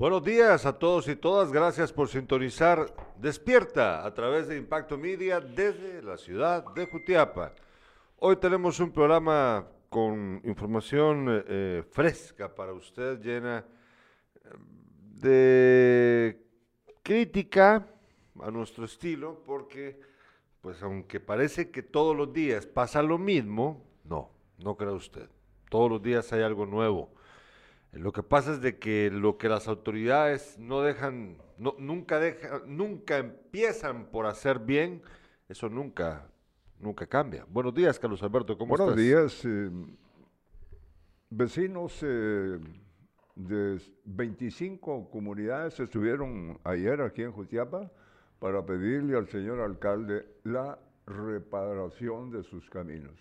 Buenos días a todos y todas. Gracias por sintonizar Despierta a través de Impacto Media desde la ciudad de Jutiapa. Hoy tenemos un programa con información eh, fresca para usted, llena eh, de crítica a nuestro estilo, porque, pues aunque parece que todos los días pasa lo mismo, no, no cree usted. Todos los días hay algo nuevo lo que pasa es de que lo que las autoridades no dejan, no, nunca dejan, nunca empiezan por hacer bien, eso nunca, nunca cambia. Buenos días, Carlos Alberto, ¿cómo Buenos estás? días. Eh, vecinos eh, de 25 comunidades estuvieron ayer aquí en Jutiapa para pedirle al señor alcalde la reparación de sus caminos.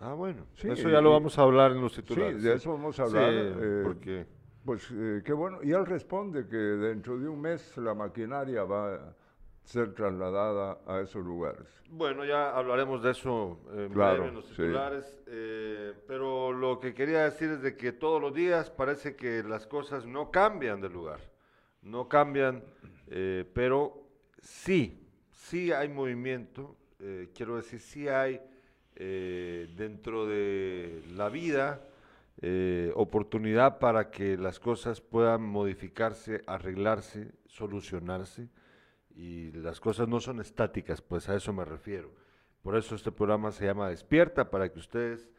Ah, bueno. eso ya lo vamos a hablar en los titulares. Sí, de eso vamos a hablar. Eh, porque... Pues eh, qué bueno. Y él responde que dentro de un mes la maquinaria va a ser trasladada a esos lugares. Bueno, ya hablaremos de eso en, breve en los titulares. Eh, pero lo que quería decir es de que todos los días parece que las cosas no cambian de lugar. No cambian, pero sí, sí hay movimiento. quiero decir, sí hay eh, dentro de la vida eh, oportunidad para que las cosas puedan modificarse, arreglarse, solucionarse y las cosas no son estáticas, pues a eso me refiero. Por eso este programa se llama Despierta, para que ustedes,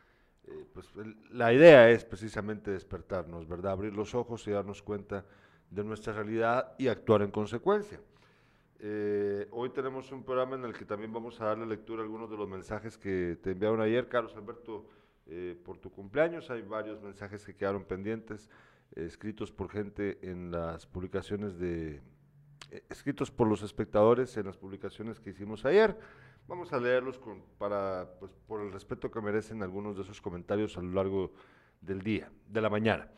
eh, pues la idea es precisamente despertarnos, ¿verdad? Abrir los ojos y darnos cuenta de nuestra realidad y actuar en consecuencia. Eh, hoy tenemos un programa en el que también vamos a darle lectura a algunos de los mensajes que te enviaron ayer, Carlos Alberto, eh, por tu cumpleaños. Hay varios mensajes que quedaron pendientes, eh, escritos por gente en las publicaciones de, escritos por los espectadores en las publicaciones que hicimos ayer. Vamos a leerlos con, para, pues, por el respeto que merecen algunos de esos comentarios a lo largo del día, de la mañana.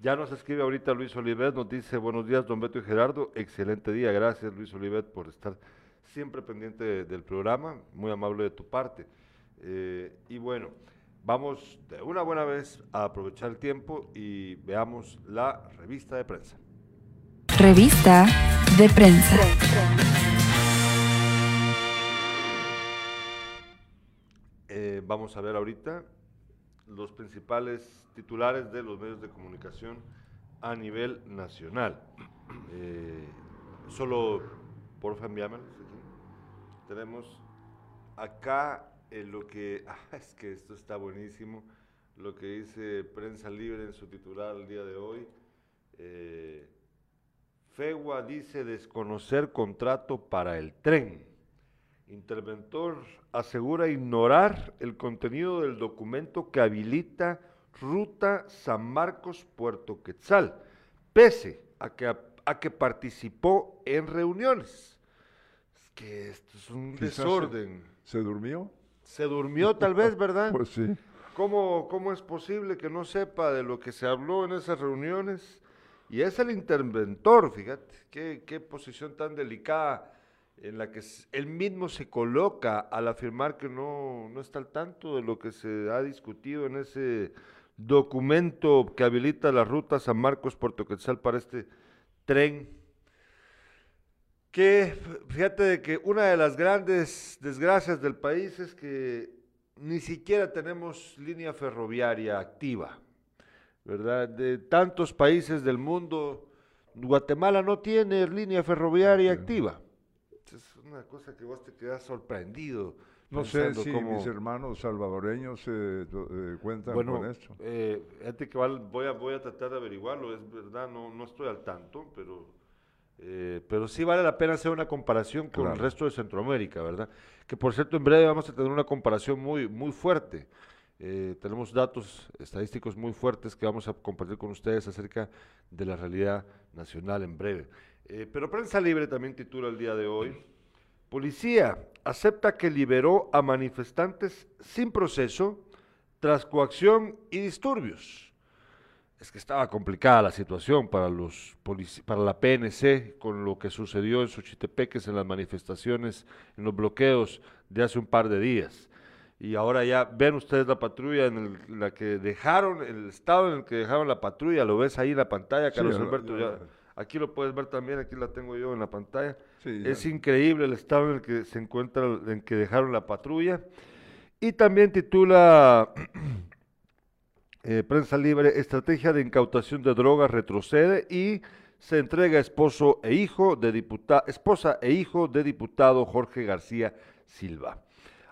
Ya nos escribe ahorita Luis Olivet, nos dice buenos días, don Beto y Gerardo, excelente día, gracias Luis Olivet por estar siempre pendiente del programa, muy amable de tu parte. Eh, y bueno, vamos de una buena vez a aprovechar el tiempo y veamos la revista de prensa. Revista de prensa. Eh, vamos a ver ahorita los principales titulares de los medios de comunicación a nivel nacional. Eh, solo, porfa, envíamelos aquí. Tenemos acá eh, lo que, ah, es que esto está buenísimo, lo que dice Prensa Libre en su titular el día de hoy. Eh, FEGUA dice desconocer contrato para el tren. Interventor asegura ignorar el contenido del documento que habilita Ruta San Marcos Puerto Quetzal, pese a que, a, que participó en reuniones. Es que esto es un desorden. Se, durmió? Se durmió tal vez, ¿verdad? pues sí. ¿Cómo, ¿Cómo es posible que no sepa de lo que se habló en esas reuniones? Y es el interventor, fíjate, qué, qué posición tan delicada en la que él mismo se coloca al afirmar que no, no está al tanto de lo que se ha discutido en ese documento que habilita la ruta San Marcos Puerto Quetzal para este tren. Que fíjate de que una de las grandes desgracias del país es que ni siquiera tenemos línea ferroviaria activa, ¿verdad? De tantos países del mundo, Guatemala no tiene línea ferroviaria activa una cosa que vos te quedas sorprendido. No sé si mis hermanos salvadoreños eh, eh, cuentan con esto. Eh, que voy a, voy a tratar de averiguarlo, es verdad, no, no estoy al tanto, pero, eh, pero sí vale la pena hacer una comparación con el resto de Centroamérica, ¿verdad? Que por cierto, en breve vamos a tener una comparación muy, muy fuerte. tenemos datos estadísticos muy fuertes que vamos a compartir con ustedes acerca de la realidad nacional en breve. Eh, pero Prensa Libre también titula el día de hoy, Policía acepta que liberó a manifestantes sin proceso tras coacción y disturbios. Es que estaba complicada la situación para, los para la PNC con lo que sucedió en Xochitepeques en las manifestaciones, en los bloqueos de hace un par de días. Y ahora ya ven ustedes la patrulla en la que dejaron, el estado en el que dejaron la patrulla, lo ves ahí en la pantalla, Carlos Alberto. Ya, Aquí lo puedes ver también, aquí la tengo yo en la pantalla. Es increíble el estado en el que se encuentra, en que dejaron la patrulla. Y también titula eh, Prensa Libre, Estrategia de Incautación de Drogas retrocede y se entrega esposo e hijo de esposa e hijo de diputado Jorge García Silva.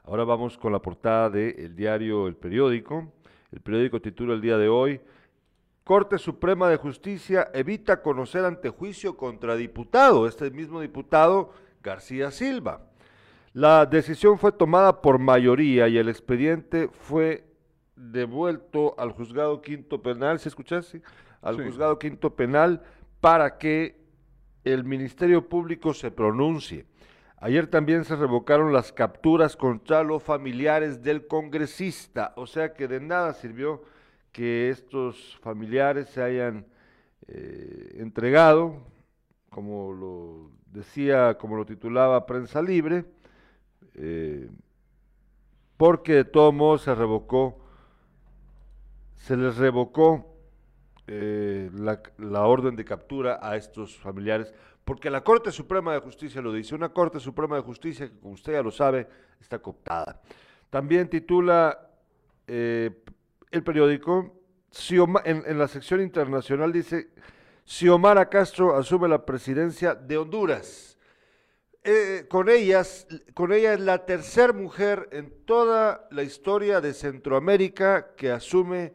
Ahora vamos con la portada del diario El Periódico. El periódico titula el día de hoy, Corte Suprema de Justicia evita conocer ante juicio contra diputado, este mismo diputado García Silva. La decisión fue tomada por mayoría y el expediente fue devuelto al juzgado quinto penal, ¿se escuchase? Al juzgado quinto penal para que el Ministerio Público se pronuncie. Ayer también se revocaron las capturas contra los familiares del congresista, o sea que de nada sirvió que estos familiares se hayan eh, entregado, como lo decía, como lo titulaba Prensa Libre, eh, porque de todos modos se revocó, se les revocó eh, la, orden de captura a estos familiares, porque la Corte Suprema de Justicia lo dice, una Corte Suprema de Justicia que, como usted ya lo sabe, está cooptada. También titula el periódico, en, la sección internacional dice, Xiomara Castro asume la presidencia de Honduras. Eh, con ellas, con ella es la tercera mujer en toda la historia de Centroamérica que asume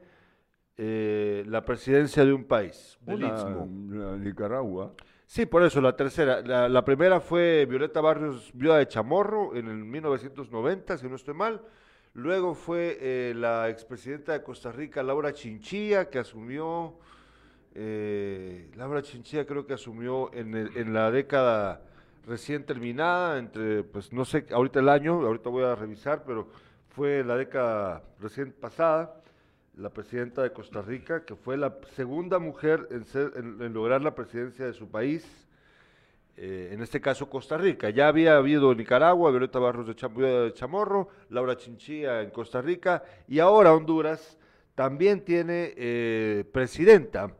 eh, la presidencia de un país, Nicaragua. Sí, por eso, la tercera. La, primera fue Violeta Barrios, viuda de Chamorro, en el 1990, si no estoy mal. Luego fue eh, la expresidenta de Costa Rica, Laura Chinchilla, que asumió, eh, Laura Chinchilla creo que asumió en, en la década recién terminada, entre, pues no sé, ahorita el año, ahorita voy a revisar, pero fue la década recién pasada la presidenta de Costa Rica, que fue la segunda mujer en, lograr la presidencia de su país, eh, en este caso Costa Rica. Ya había habido Nicaragua, Violeta Barros de, Chamorro, Laura Chinchilla en Costa Rica, y ahora Honduras también tiene eh, presidenta.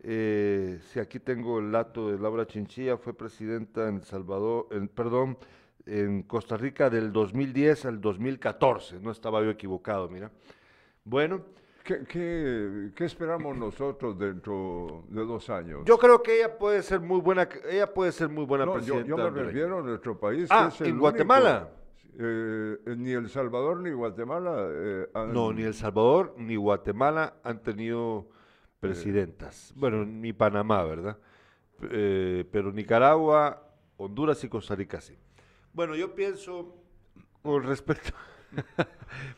Eh, si aquí tengo el dato de Laura Chinchilla, fue presidenta en Salvador, en, perdón, en Costa Rica del 2010 al 2014, no estaba yo equivocado, mira. Bueno, ¿Qué, esperamos nosotros dentro de dos años? Yo creo que ella puede ser muy buena, ella puede ser muy buena presidenta. Yo, me refiero a nuestro país. Ah, en Guatemala. Eh, ni El Salvador ni Guatemala. Eh, no, ni El Salvador ni Guatemala han tenido presidentas. bueno, ni Panamá, ¿verdad? Eh, pero Nicaragua, Honduras y Costa Rica sí. Bueno, yo pienso con respecto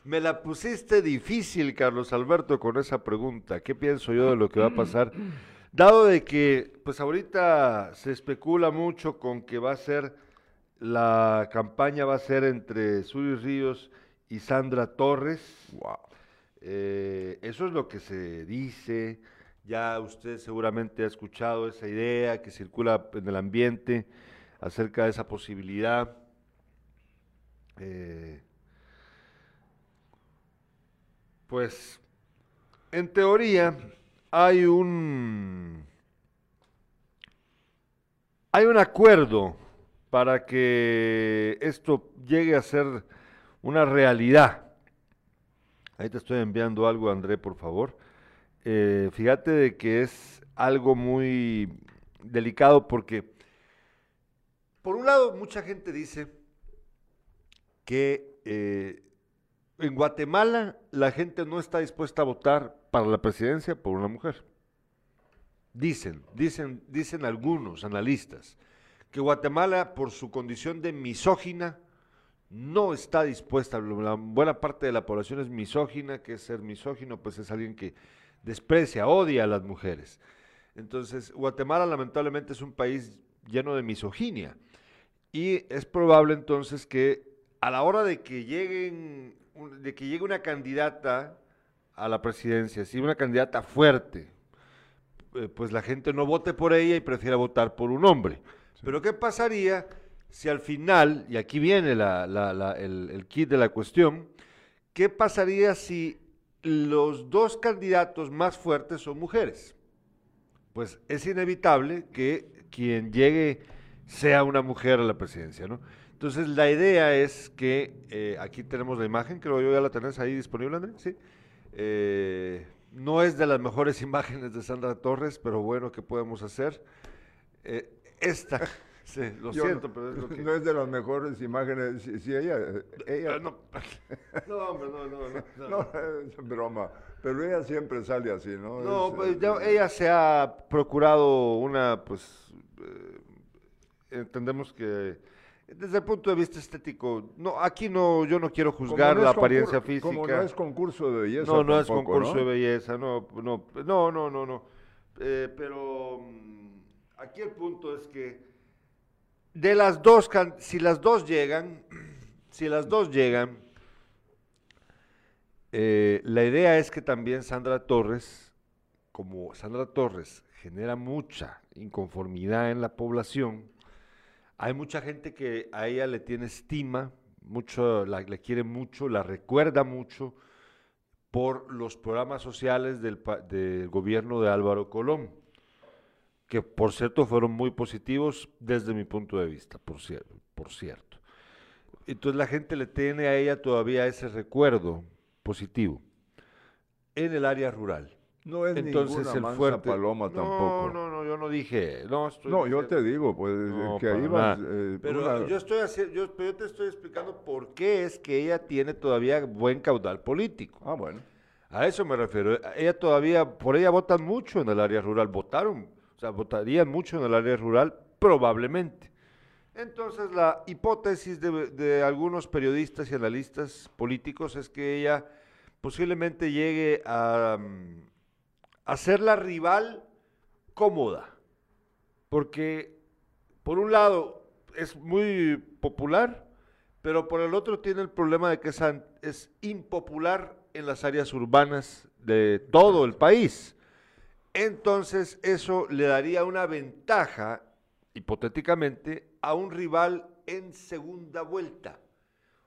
Me la pusiste difícil, Carlos Alberto, con esa pregunta. ¿Qué pienso yo de lo que va a pasar? Dado de que, pues ahorita se especula mucho con que va a ser, la campaña va a ser entre Suri Ríos y Sandra Torres. Wow. Eh, eso es lo que se dice. Ya usted seguramente ha escuchado esa idea que circula en el ambiente acerca de esa posibilidad. Eh, pues en teoría hay un hay un acuerdo para que esto llegue a ser una realidad. Ahí te estoy enviando algo, André, por favor. Eh, fíjate de que es algo muy delicado porque, por un lado, mucha gente dice que eh, en Guatemala la gente no está dispuesta a votar para la presidencia por una mujer. Dicen, dicen, dicen algunos analistas que Guatemala, por su condición de misógina, no está dispuesta, la buena parte de la población es misógina, que ser misógino, pues es alguien que desprecia, odia a las mujeres. Entonces, Guatemala lamentablemente es un país lleno de misoginia y es probable entonces que a la hora de que lleguen de que llegue una candidata a la presidencia, si una candidata fuerte, eh, pues la gente no vote por ella y prefiera votar por un hombre. Pero ¿qué pasaría si al final, y aquí viene el, el kit de la cuestión, ¿qué pasaría si los dos candidatos más fuertes son mujeres? pues es inevitable que quien llegue sea una mujer a la presidencia, ¿no? Entonces la idea es que, eh, aquí tenemos la imagen, creo yo ya la tenés ahí disponible, André, ¿sí? Eh, no es de las mejores imágenes de Sandra Torres, pero bueno, ¿qué podemos hacer? Eh, esta, sí, lo siento, pero es lo que... No es de las mejores imágenes, si, ella... ella... no, no, hombre, no, no, no, no. es broma, pero ella siempre sale así, ¿no? No, pues ya, ella se ha procurado una, pues, entendemos que desde el punto de vista estético, no, aquí no, yo no quiero juzgar la apariencia física. Como no es concurso de belleza. No, no es concurso de belleza, no, no, no, no, no. no. Eh, pero mm, aquí el punto es que de las dos, si las dos llegan, si las dos llegan, eh, la idea es que también Sandra Torres, como Sandra Torres genera mucha inconformidad en la población, hay mucha gente que a ella le tiene estima, mucho, le quiere mucho, la recuerda mucho por los programas sociales del, gobierno de Álvaro Colón, que por cierto fueron muy positivos desde mi punto de vista, por cierto. Entonces la gente le tiene a ella todavía ese recuerdo positivo en el área rural. No es Entonces, ninguna el fuerte, paloma tampoco. No, no, no, yo no dije. No, no yo te digo, pues, que ahí va. Eh, pero yo, estoy haciendo, yo, yo, te estoy explicando por qué es que ella tiene todavía buen caudal político. Ah, bueno. A eso me refiero. Ella todavía, por ella votan mucho en el área rural. Votaron, o sea, votarían mucho en el área rural, probablemente. Entonces, la hipótesis de, de algunos periodistas y analistas políticos es que ella posiblemente llegue a mm, hacerla rival cómoda. Porque, por un lado, es muy popular, pero por el otro tiene el problema de que es, es impopular en las áreas urbanas de todo el país. Entonces, eso le daría una ventaja, hipotéticamente, a un rival en segunda vuelta.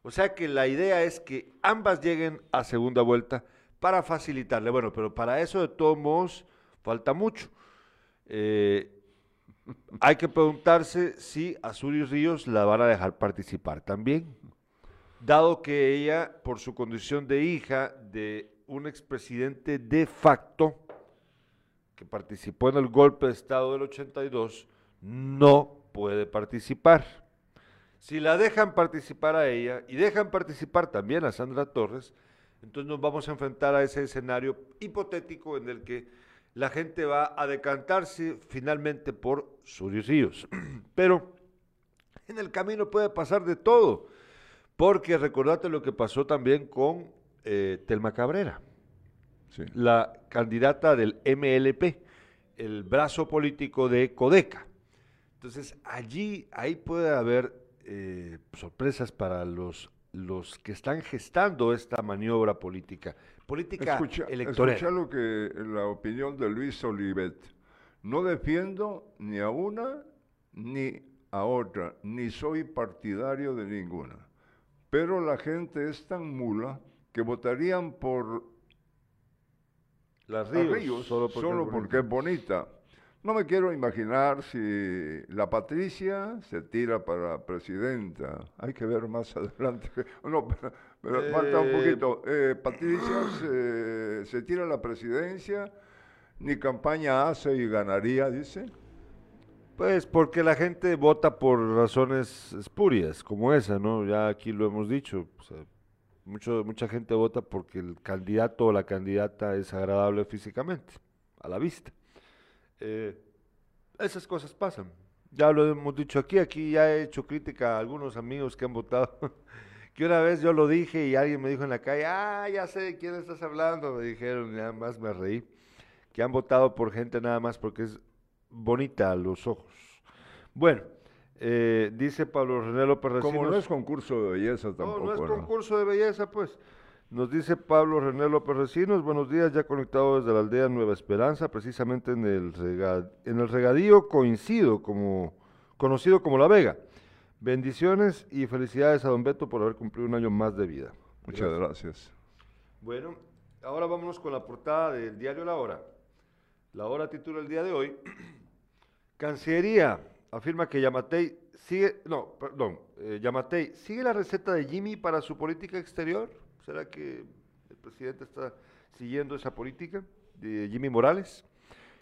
O sea que la idea es que ambas lleguen a segunda vuelta para facilitarle. Bueno, pero para eso de todos modos falta mucho. Eh, hay que preguntarse si a Suri Ríos la van a dejar participar también, dado que ella, por su condición de hija de un expresidente de facto, que participó en el golpe de Estado del 82, no puede participar. Si la dejan participar a ella y dejan participar también a Sandra Torres, entonces nos vamos a enfrentar a ese escenario hipotético en el que la gente va a decantarse finalmente por Surios Ríos. Pero en el camino puede pasar de todo, porque recordate lo que pasó también con eh, Telma Cabrera, la candidata del MLP, el brazo político de Codeca. Entonces allí, ahí puede haber eh, sorpresas para los los que están gestando esta maniobra política, política electoral. Escucha lo que la opinión de Luis Olivet. No defiendo ni a una ni a otra, ni soy partidario de ninguna. Pero la gente es tan mula que votarían por las Ríos, solo porque es bonita. No me quiero imaginar si la Patricia se tira para presidenta. Hay que ver más adelante. No, pero, falta un eh, poquito. Eh, Patricia se, se, tira a la presidencia, ni campaña hace y ganaría, dice. Pues porque la gente vota por razones espurias, como esa, ¿no? Ya aquí lo hemos dicho. mucho, mucha gente vota porque el candidato o la candidata es agradable físicamente, a la vista. Eh, esas cosas pasan. Ya lo hemos dicho aquí, aquí ya he hecho crítica a algunos amigos que han votado. que una vez yo lo dije y alguien me dijo en la calle, ah, ya sé de quién estás hablando, me dijeron, y nada más me reí, que han votado por gente nada más porque es bonita a los ojos. Bueno, eh, dice Pablo René López Como no es concurso de belleza tampoco. No, no es concurso de belleza, pues. Nos dice Pablo René López Recinos, buenos días, ya conectado desde la aldea Nueva Esperanza, precisamente en el, en el regadío coincido como, conocido como La Vega. Bendiciones y felicidades a don Beto por haber cumplido un año más de vida. Muchas gracias. Bueno, ahora vámonos con la portada del diario La Hora. La hora titula el día de hoy. Cancillería afirma que Yamatei sigue, no, perdón, eh, Yamatei sigue la receta de Jimmy para su política exterior. ¿Será que el presidente está siguiendo esa política de Jimmy Morales?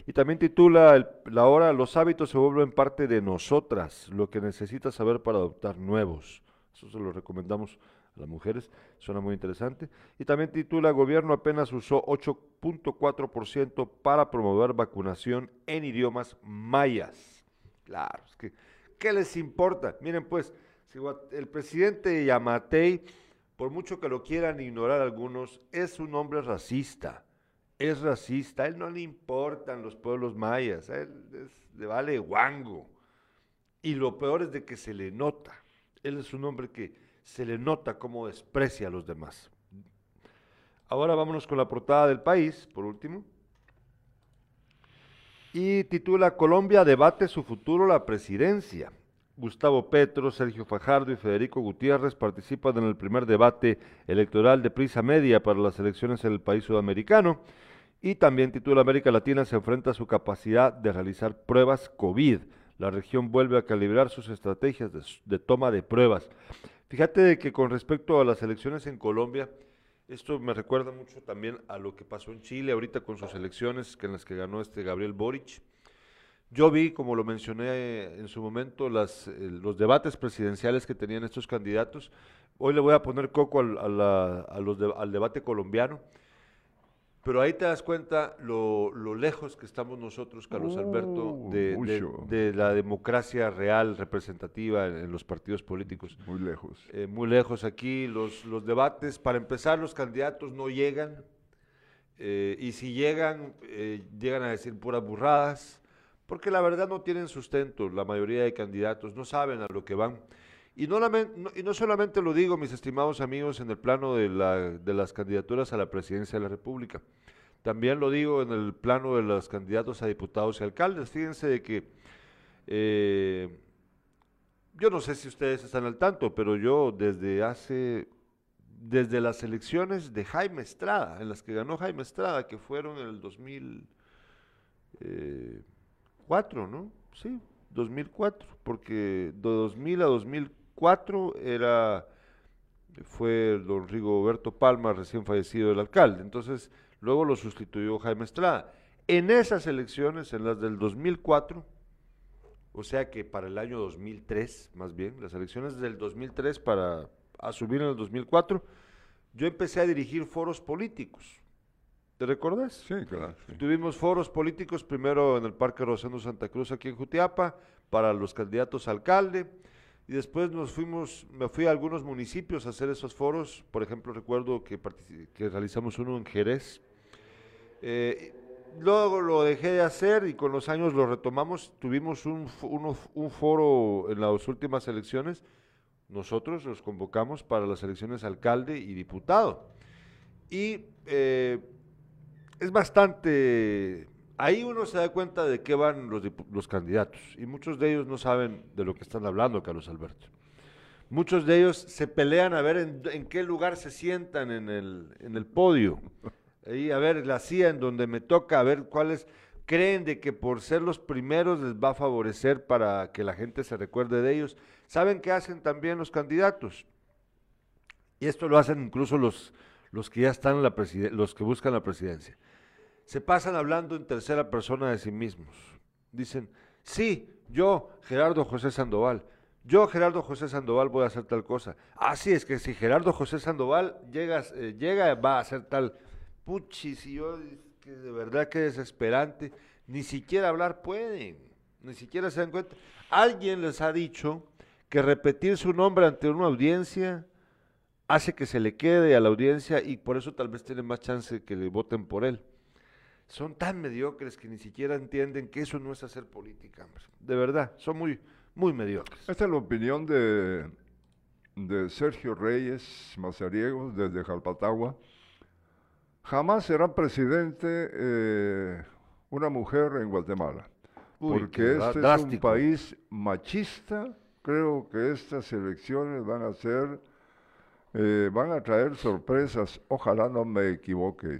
Y también titula la hora Los hábitos se vuelven parte de nosotras, lo que necesitas saber para adoptar nuevos. Eso se lo recomendamos a las mujeres, suena muy interesante. Y también titula Gobierno apenas usó 8.4% para promover vacunación en idiomas mayas. Claro, es que, ¿qué les importa? Miren pues, si el presidente Yamatei, por mucho que lo quieran ignorar algunos, es un hombre racista es racista, a él no le importan los pueblos mayas, él le vale guango. Y lo peor es de que se le nota, él es un hombre que se le nota cómo desprecia a los demás. Ahora vámonos con la portada del país, por último. Y titula Colombia debate su futuro la presidencia. Gustavo Petro, Sergio Fajardo y Federico Gutiérrez participan en el primer debate electoral de prisa media para las elecciones en el país sudamericano. Y también titula América Latina se enfrenta a su capacidad de realizar pruebas COVID. La región vuelve a calibrar sus estrategias de, toma de pruebas. Fíjate de que con respecto a las elecciones en Colombia, esto me recuerda mucho también a lo que pasó en Chile ahorita con sus elecciones que en las que ganó este Gabriel Boric. Yo vi, como lo mencioné en su momento, las, eh, los debates presidenciales que tenían estos candidatos. Hoy le voy a poner coco al, al debate colombiano. Pero ahí te das cuenta lo, lejos que estamos nosotros, Carlos Alberto, uh, de, la democracia real, representativa en, los partidos políticos. Muy lejos. Eh, muy lejos aquí. Los, los debates, para empezar, los candidatos no llegan. Eh, y si llegan, eh, llegan a decir puras burradas, porque la verdad no tienen sustento. La mayoría de candidatos no saben a lo que van. Y no, y no solamente lo digo, mis estimados amigos, en el plano de, las candidaturas a la presidencia de la República, también lo digo en el plano de los candidatos a diputados y alcaldes. Fíjense de que eh, yo no sé si ustedes están al tanto, pero yo desde hace, desde las elecciones de Jaime Estrada, en las que ganó Jaime Estrada, que fueron en el 2004, eh, ¿no? Sí, 2004, porque de 2000 a 2004 cuatro era, fue don Rigoberto Palma, recién fallecido el alcalde. Entonces, luego lo sustituyó Jaime Estrada. En esas elecciones, en las del 2004, o sea que para el año 2003, más bien, las elecciones del 2003 para asumir en el 2004, yo empecé a dirigir foros políticos. ¿Te recuerdas? Sí, claro. Tuvimos foros políticos primero en el Parque Rosendo Santa Cruz aquí en Jutiapa para los candidatos a alcalde y después nos fuimos, me fui a algunos municipios a hacer esos foros, por ejemplo recuerdo que, que realizamos uno en Jerez. Eh, luego lo dejé de hacer y con los años lo retomamos, tuvimos un, un foro en las últimas elecciones, nosotros los convocamos para las elecciones alcalde y diputado. Y eh, es bastante ahí uno se da cuenta de qué van los, los, candidatos y muchos de ellos no saben de lo que están hablando, Carlos Alberto. Muchos de ellos se pelean a ver en, qué lugar se sientan en el, en el podio. Ahí a ver la CIA en donde me toca, a ver cuáles creen de que por ser los primeros les va a favorecer para que la gente se recuerde de ellos. ¿Saben qué hacen también los candidatos? Y esto lo hacen incluso los, los que ya están en la los que buscan la presidencia se pasan hablando en tercera persona de sí mismos. Dicen, sí, yo, Gerardo José Sandoval, yo, Gerardo José Sandoval, voy a hacer tal cosa. Ah, sí, es que si Gerardo José Sandoval llega, eh, llega va a hacer tal. Puchis, y yo, que de verdad que desesperante, ni siquiera hablar pueden, ni siquiera se dan cuenta. Alguien les ha dicho que repetir su nombre ante una audiencia hace que se le quede a la audiencia y por eso tal vez tiene más chance que le voten por él son tan mediocres que ni siquiera entienden que eso no es hacer política. De verdad, son muy, muy mediocres. Esta es la opinión de, de Sergio Reyes Mazariegos desde Jalpatagua. Jamás será presidente eh, una mujer en Guatemala, porque este es un país machista. Creo que estas elecciones van a ser, eh, van a traer sorpresas. Ojalá no me equivoque.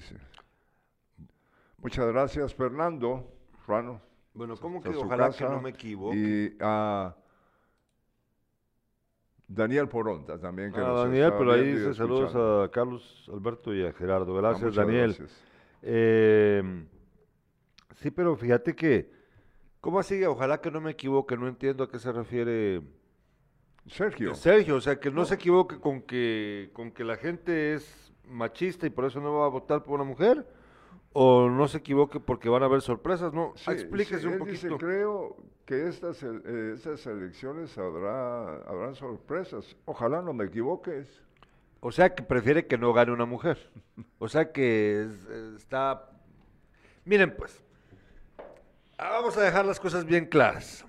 Muchas gracias, Fernando. Rano. Bueno, ¿cómo que ojalá que no me equivoque? Y a Daniel Poronta también. Que ah, Daniel, pero ahí dice saludos a Carlos Alberto y a Gerardo. Gracias, ah, Daniel. Eh, sí, pero fíjate que, ¿cómo así? Ojalá que no me equivoque, no entiendo a qué se refiere. Sergio. Sergio, o sea, que no, se equivoque con que, con que la gente es machista y por eso no va a votar por una mujer o no se equivoque porque van a haber sorpresas, ¿no? Explíquese un poquito. Dice, creo que estas, eh, estas elecciones habrá, habrán sorpresas. Ojalá no me equivoques. O sea que prefiere que no gane una mujer. O sea que está... Miren pues, vamos a dejar las cosas bien claras.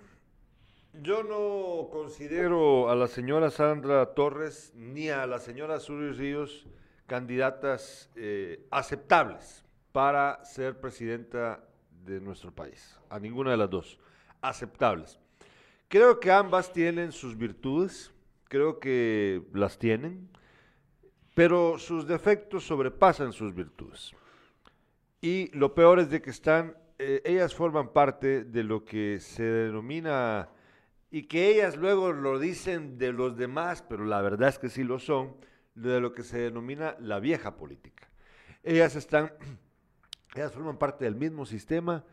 Yo no considero a la señora Sandra Torres ni a la señora Suri Ríos candidatas eh, aceptables para ser presidenta de nuestro país. A ninguna de las dos. Aceptables. Creo que ambas tienen sus virtudes, creo que las tienen, pero sus defectos sobrepasan sus virtudes. Y lo peor es de que están, eh, ellas forman parte de lo que se denomina, y que ellas luego lo dicen de los demás, pero la verdad es que sí lo son, de lo que se denomina la vieja política. Ellas están ellas forman parte del mismo sistema,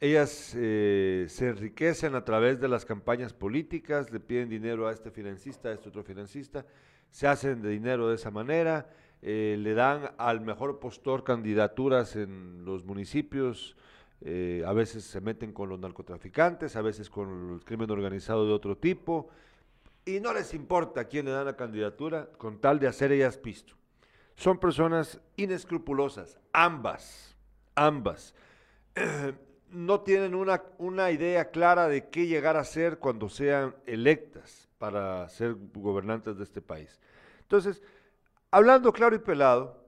ellas eh, se enriquecen a través de las campañas políticas, le piden dinero a este financista, a este otro financista, se hacen de dinero de esa manera, eh, le dan al mejor postor candidaturas en los municipios, eh, a veces se meten con los narcotraficantes, a veces con el crimen organizado de otro tipo, y no les importa quién le dan la candidatura con tal de hacer ellas pisto. Son personas inescrupulosas, ambas ambas. no tienen una, una idea clara de qué llegar a ser cuando sean electas para ser gobernantes de este país. Entonces, hablando claro y pelado,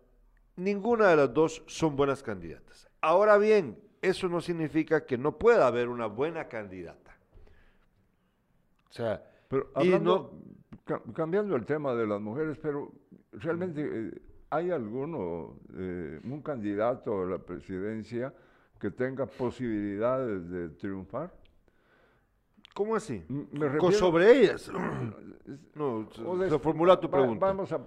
ninguna de las dos son buenas candidatas. Ahora bien, eso no significa que no pueda haber una buena candidata. O sea, pero cambiando el tema de las mujeres, pero realmente eh, ¿Hay alguno, eh, un candidato a la presidencia que tenga posibilidades de triunfar? ¿Cómo así? sobre ellas. no, se formula tu pregunta. vamos a,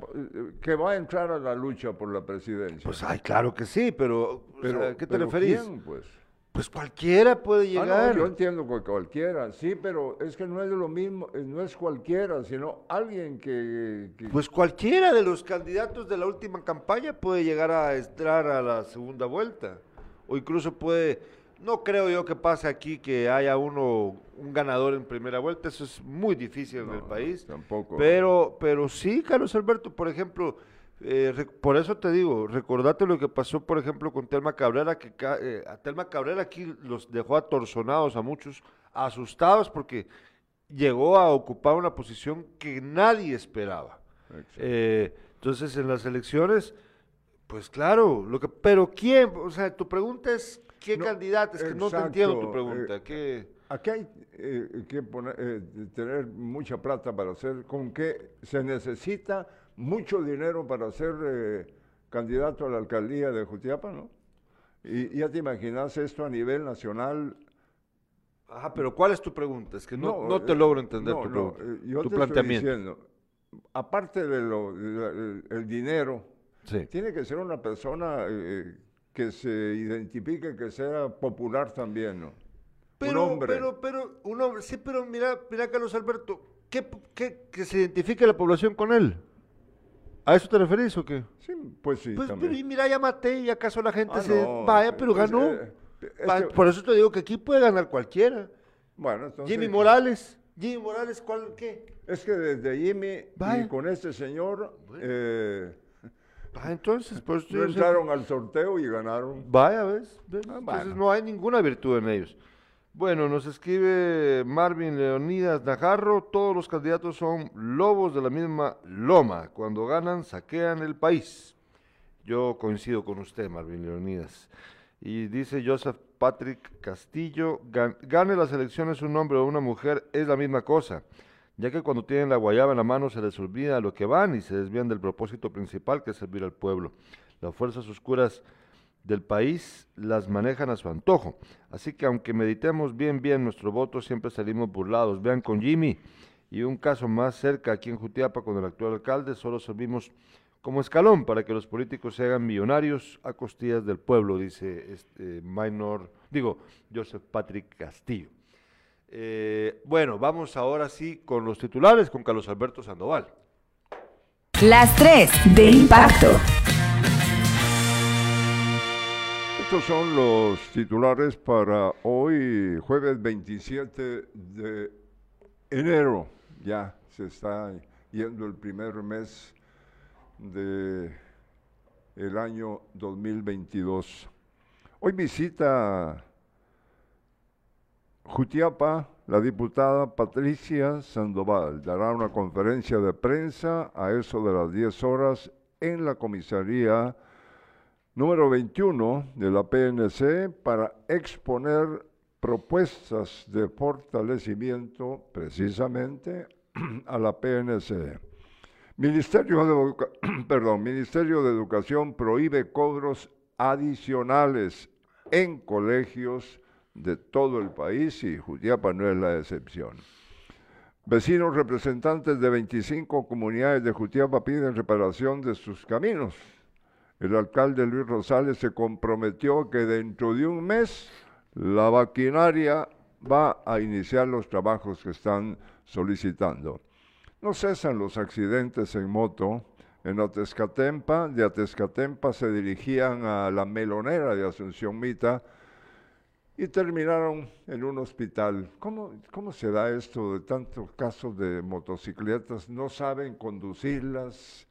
que va a entrar a la lucha por la presidencia. Pues ay, claro que sí, pero, pero ¿qué te referís? ¿quién, pues? Pues cualquiera puede ah, llegar. yo entiendo que cualquiera, sí, pero es que no es lo mismo, eh, no es cualquiera, sino alguien que, Pues cualquiera de los candidatos de la última campaña puede llegar a entrar a la segunda vuelta. O incluso puede, no creo yo que pase aquí que haya uno, un ganador en primera vuelta, eso es muy difícil en el país. Tampoco. Pero, pero sí, Carlos Alberto, por ejemplo eh, por eso te digo, recordate lo que pasó, por ejemplo, con Telma Cabrera, que eh, a Telma Cabrera aquí los dejó atorzonados a muchos, asustados porque llegó a ocupar una posición que nadie esperaba. Eh, entonces, en las elecciones, pues claro, lo que, pero ¿quién? O sea, tu pregunta es, ¿qué candidato? Es que no te entiendo tu pregunta. ¿qué? Aquí hay que tener mucha plata para hacer, con qué se necesita mucho dinero para ser eh, candidato a la alcaldía de Jutiapa, ¿no? Y ya te imaginas esto a nivel nacional. Ajá, pero ¿cuál es tu pregunta? Es que no, no, te eh, logro entender tu, no, eh, yo te planteamiento. Estoy diciendo, aparte de lo, el dinero, tiene que ser una persona que se identifique, que sea popular también, ¿no? Pero, un hombre. Pero, pero, un hombre, sí, pero mira, mira Carlos Alberto, ¿qué, qué, que se identifique la población con él? ¿A eso te referís o qué? Sí, pues sí. Pues, pero y mira, ya maté y acaso la gente ah, se. Vaya, pero ganó. Por eso te digo que aquí puede ganar cualquiera. Bueno, entonces. Jimmy Morales. Jimmy Morales, ¿cuál qué? Es que desde Jimmy y con este señor. Eh, entonces, pues. entraron al sorteo y ganaron. Vaya, ¿ves? Ah, entonces no hay ninguna virtud en ellos. Bueno, nos escribe Marvin Leonidas Najarro, todos los candidatos son lobos de la misma loma, cuando ganan saquean el país. Yo coincido con usted, Marvin Leonidas. Y dice Joseph Patrick Castillo, gane las elecciones un hombre o una mujer es la misma cosa, ya que cuando tienen la guayaba en la mano se les olvida lo que van y se desvían del propósito principal que es servir al pueblo. Las fuerzas oscuras del país las manejan a su antojo. Así que aunque meditemos bien, bien nuestro voto, siempre salimos burlados. Vean con Jimmy y un caso más cerca aquí en Jutiapa con el actual alcalde, solo servimos como escalón para que los políticos se hagan millonarios a costillas del pueblo, dice este minor, digo, Joseph Patrick Castillo. Eh, bueno, vamos ahora sí con los titulares con Carlos Alberto Sandoval. Las tres de impacto. Estos son los titulares para hoy, jueves 27 de enero. Ya se está yendo el primer mes de el año 2022. Hoy visita Jutiapa la diputada Patricia Sandoval. Dará una conferencia de prensa a eso de las 10 horas en la comisaría número 21 de la PNC para exponer propuestas de fortalecimiento precisamente a la PNC. Ministerio de, perdón, Ministerio de Educación prohíbe cobros adicionales en colegios de todo el país y Jutiapa no es la excepción. Vecinos representantes de 25 comunidades de Jutiapa piden reparación de sus caminos el alcalde Luis Rosales se comprometió que dentro de un mes la maquinaria va a iniciar los trabajos que están solicitando. No cesan los accidentes en moto. En Atezcatempa, de Atezcatempa se dirigían a la melonera de Asunción Mita y terminaron en un hospital. ¿Cómo, ¿Cómo se da esto de tantos casos de motocicletas? No saben conducirlas,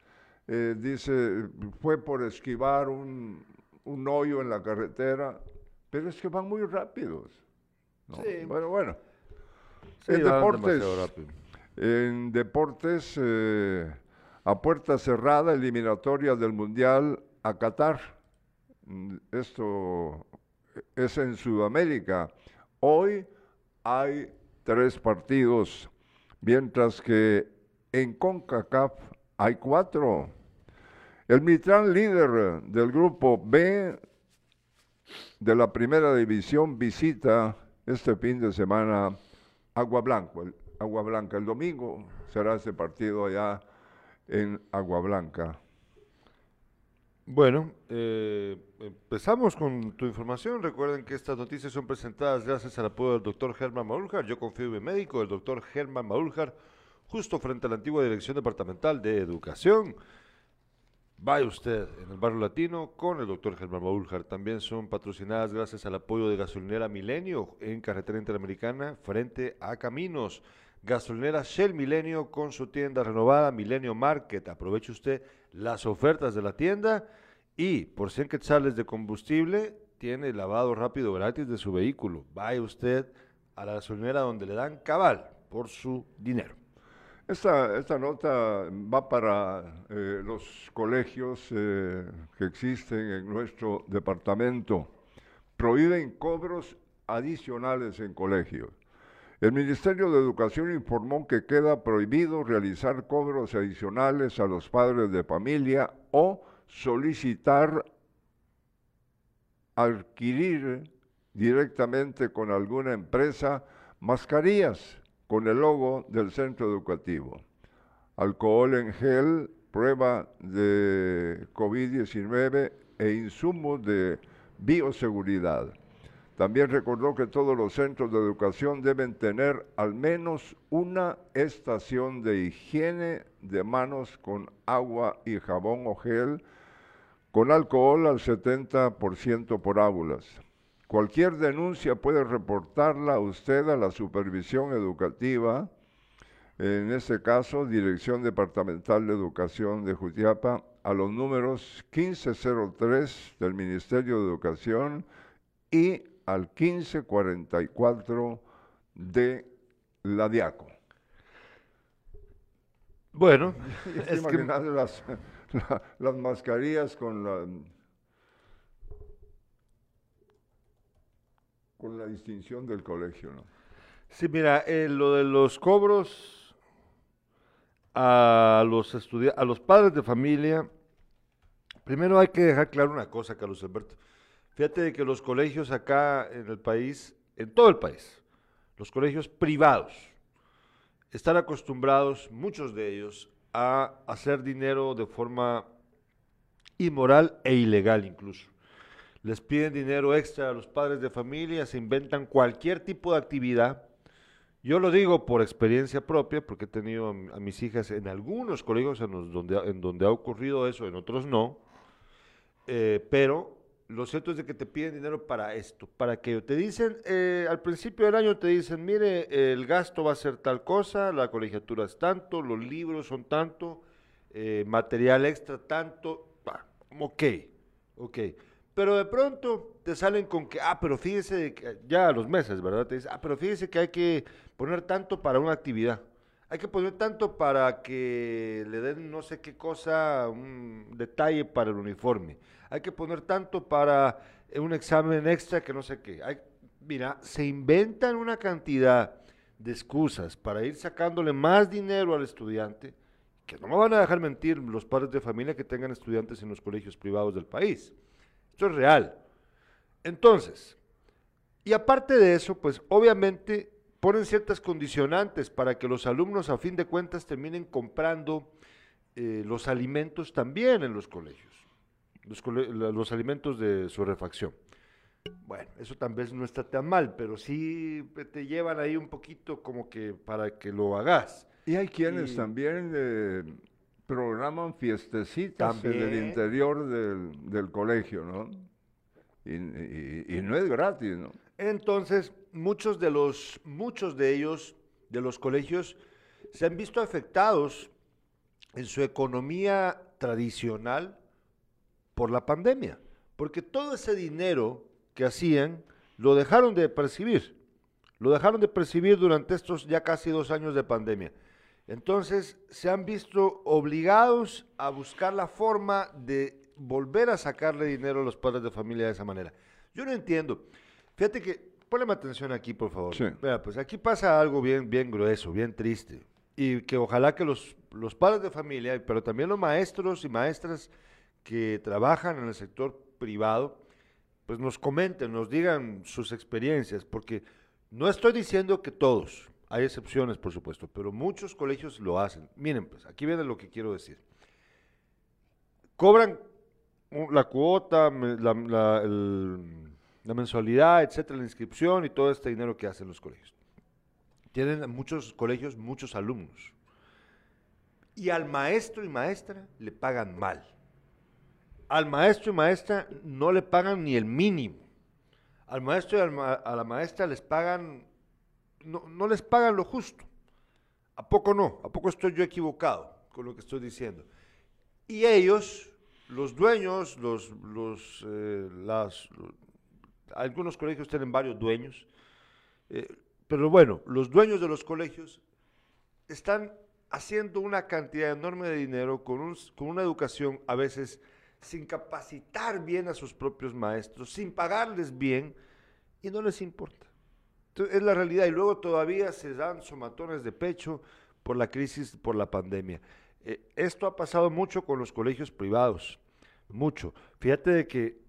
eh, dice, fue por esquivar un, hoyo en la carretera, pero es que van muy rápidos. Bueno, bueno. en, deportes, en deportes, eh, a puerta cerrada, eliminatoria del Mundial a Qatar. Mm, esto es en Sudamérica. Hoy hay tres partidos, mientras que en CONCACAF hay cuatro. El Mitrán líder del grupo B de la primera división visita este fin de semana Agua Blanca. El, Agua Blanca. El domingo será ese partido allá en Agua Blanca. Bueno, eh, empezamos con tu información. Recuerden que estas noticias son presentadas gracias al apoyo del doctor Germán Maúljar. Yo confío en mi médico, el doctor Germán Maúljar, justo frente a la antigua Dirección Departamental de Educación. Vaya usted en el barrio latino con el doctor Germán Baúljar. También son patrocinadas gracias al apoyo de gasolinera Milenio en carretera interamericana frente a Caminos. Gasolinera Shell Milenio con su tienda renovada Milenio Market. Aproveche usted las ofertas de la tienda y por 100 quetzales de combustible tiene lavado rápido gratis de su vehículo. Vaya usted a la gasolinera donde le dan cabal por su dinero. Esta, nota va para eh, los colegios eh, que existen en nuestro departamento. Prohíben cobros adicionales en colegios. El Ministerio de Educación informó que queda prohibido realizar cobros adicionales a los padres de familia o solicitar adquirir directamente con alguna empresa mascarillas con el logo del centro educativo. Alcohol en gel, prueba de COVID-19 e insumos de bioseguridad. También recordó que todos los centros de educación deben tener al menos una estación de higiene de manos con agua y jabón o gel con alcohol al 70% por aulas. Cualquier denuncia puede reportarla usted a la supervisión educativa, en este caso, Dirección Departamental de Educación de Jutiapa, a los números 1503 del Ministerio de Educación y al 1544 de la DIACO. Bueno, es que... las, las mascarillas con la con la distinción del colegio, ¿no? Sí, mira, eh, lo de los cobros a los a los padres de familia, primero hay que dejar claro una cosa, Carlos Alberto. Fíjate de que los colegios acá en el país, en todo el país, los colegios privados, están acostumbrados, muchos de ellos, a hacer dinero de forma inmoral e ilegal incluso. Les piden dinero extra a los padres de familia, se inventan cualquier tipo de actividad. Yo lo digo por experiencia propia, porque he tenido a, mis hijas en algunos colegios en, donde, ha ocurrido eso, en otros no. Eh, pero lo cierto es de que te piden dinero para esto, para que te dicen, eh, al principio del año te dicen, mire, el gasto va a ser tal cosa, la colegiatura es tanto, los libros son tanto, eh, material extra tanto, ok, ok. Pero de pronto te salen con que, ah, pero fíjese, ya a los meses, ¿verdad? Te dicen, ah, pero fíjese que hay que poner tanto para una actividad. Hay que poner tanto para que le den no sé qué cosa, un detalle para el uniforme. Hay que poner tanto para un examen extra que no sé qué. Hay, mira, se inventan una cantidad de excusas para ir sacándole más dinero al estudiante, que no me van a dejar mentir los padres de familia que tengan estudiantes en los colegios privados del país. Esto es real. Entonces, y aparte de eso, pues obviamente ponen ciertas condicionantes para que los alumnos a fin de cuentas terminen comprando eh, los alimentos también en los colegios, los, alimentos de su refacción. Bueno, eso tal vez no está tan mal, pero sí te llevan ahí un poquito como que para que lo hagas. Y hay quienes también eh, programan fiestecitas en el interior del, colegio, ¿no? y, no es gratis, ¿no? Entonces, muchos de los, muchos de ellos, de los colegios, se han visto afectados en su economía tradicional por la pandemia, porque todo ese dinero que hacían lo dejaron de percibir, lo dejaron de percibir durante estos ya casi dos años de pandemia. Entonces se han visto obligados a buscar la forma de volver a sacarle dinero a los padres de familia de esa manera. Yo no entiendo. Fíjate que, ponle atención aquí, por favor. Sí. pues aquí pasa algo bien, bien grueso, bien triste. Y que ojalá que los, los padres de familia, pero también los maestros y maestras que trabajan en el sector privado, pues nos comenten, nos digan sus experiencias, porque no estoy diciendo que todos, hay excepciones por supuesto, pero muchos colegios lo hacen. Miren, pues aquí viene lo que quiero decir. Cobran la cuota, la, el, la mensualidad, etcétera, la inscripción y todo este dinero que hacen los colegios. Tienen muchos colegios muchos alumnos. Y al maestro y maestra le pagan mal. Al maestro y maestra no le pagan ni el mínimo. Al maestro y a la maestra les pagan, no, no les pagan lo justo. ¿A poco no? ¿A poco estoy yo equivocado con lo que estoy diciendo? Y ellos, los dueños, los, los, eh, las, algunos colegios tienen varios dueños, eh, pero bueno, los dueños de los colegios están haciendo una cantidad enorme de dinero con, con una educación a veces sin capacitar bien a sus propios maestros, sin pagarles bien, y no les importa. Es la realidad. Y luego todavía se dan somatones de pecho por la crisis, por la pandemia. Eh, esto ha pasado mucho con los colegios privados, mucho. Fíjate de que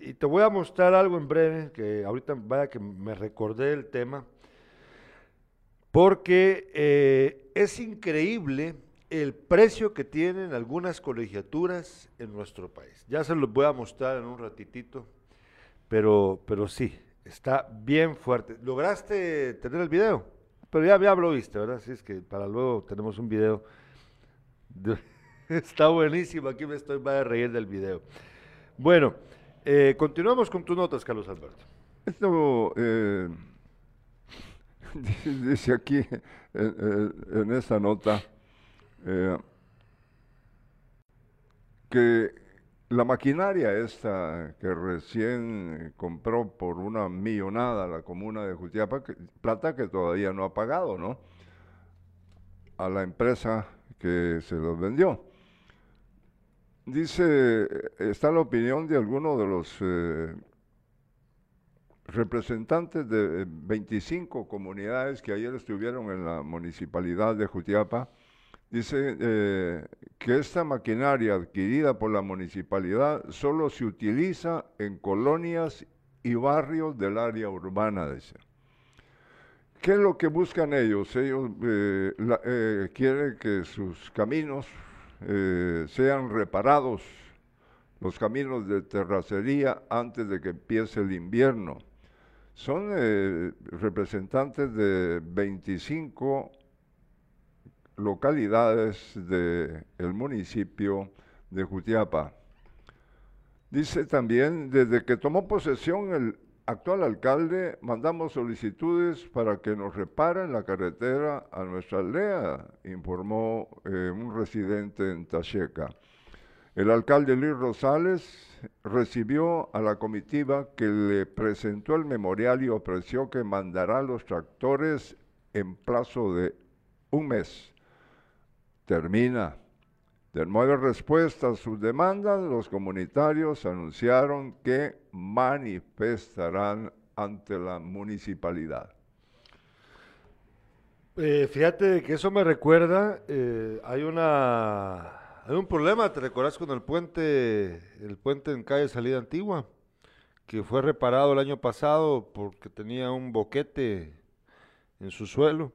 y te voy a mostrar algo en breve, que ahorita vaya que me recordé el tema, porque eh, es increíble el precio que tienen algunas colegiaturas en nuestro país. Ya se los voy a mostrar en un ratitito, pero, pero sí, está bien fuerte. ¿Lograste tener el video? Pero ya, ya lo viste, ¿verdad? Así es que para luego tenemos un video. está buenísimo, aquí me estoy va a reír del video. Bueno, eh, continuamos con tus notas, Carlos Alberto. Esto eh, dice aquí en, esta nota eh, que la maquinaria esta que recién compró por una millonada la comuna de Jutiapa, plata que todavía no ha pagado, ¿no? A la empresa que se los vendió. Dice, está la opinión de algunos de los eh, representantes de 25 comunidades que ayer estuvieron en la municipalidad de Jutiapa dice eh, que esta maquinaria adquirida por la municipalidad solo se utiliza en colonias y barrios del área urbana, dice. ¿Qué es lo que buscan ellos? Ellos eh, eh, quieren que sus caminos sean reparados, los caminos de terracería antes de que empiece el invierno. Son representantes de 25 localidades del municipio de Jutiapa. Dice también, desde que tomó posesión el actual alcalde, mandamos solicitudes para que nos reparen la carretera a nuestra aldea, informó eh, un residente en Tacheca. El alcalde Luis Rosales recibió a la comitiva que le presentó el memorial y ofreció que mandará los tractores en plazo de un mes termina. De nueve respuesta a sus demandas, los comunitarios anunciaron que manifestarán ante la municipalidad. Eh, fíjate que eso me recuerda, eh, hay una hay un problema, ¿te recuerdas con el puente, el puente en calle Salida Antigua, que fue reparado el año pasado porque tenía un boquete en su suelo?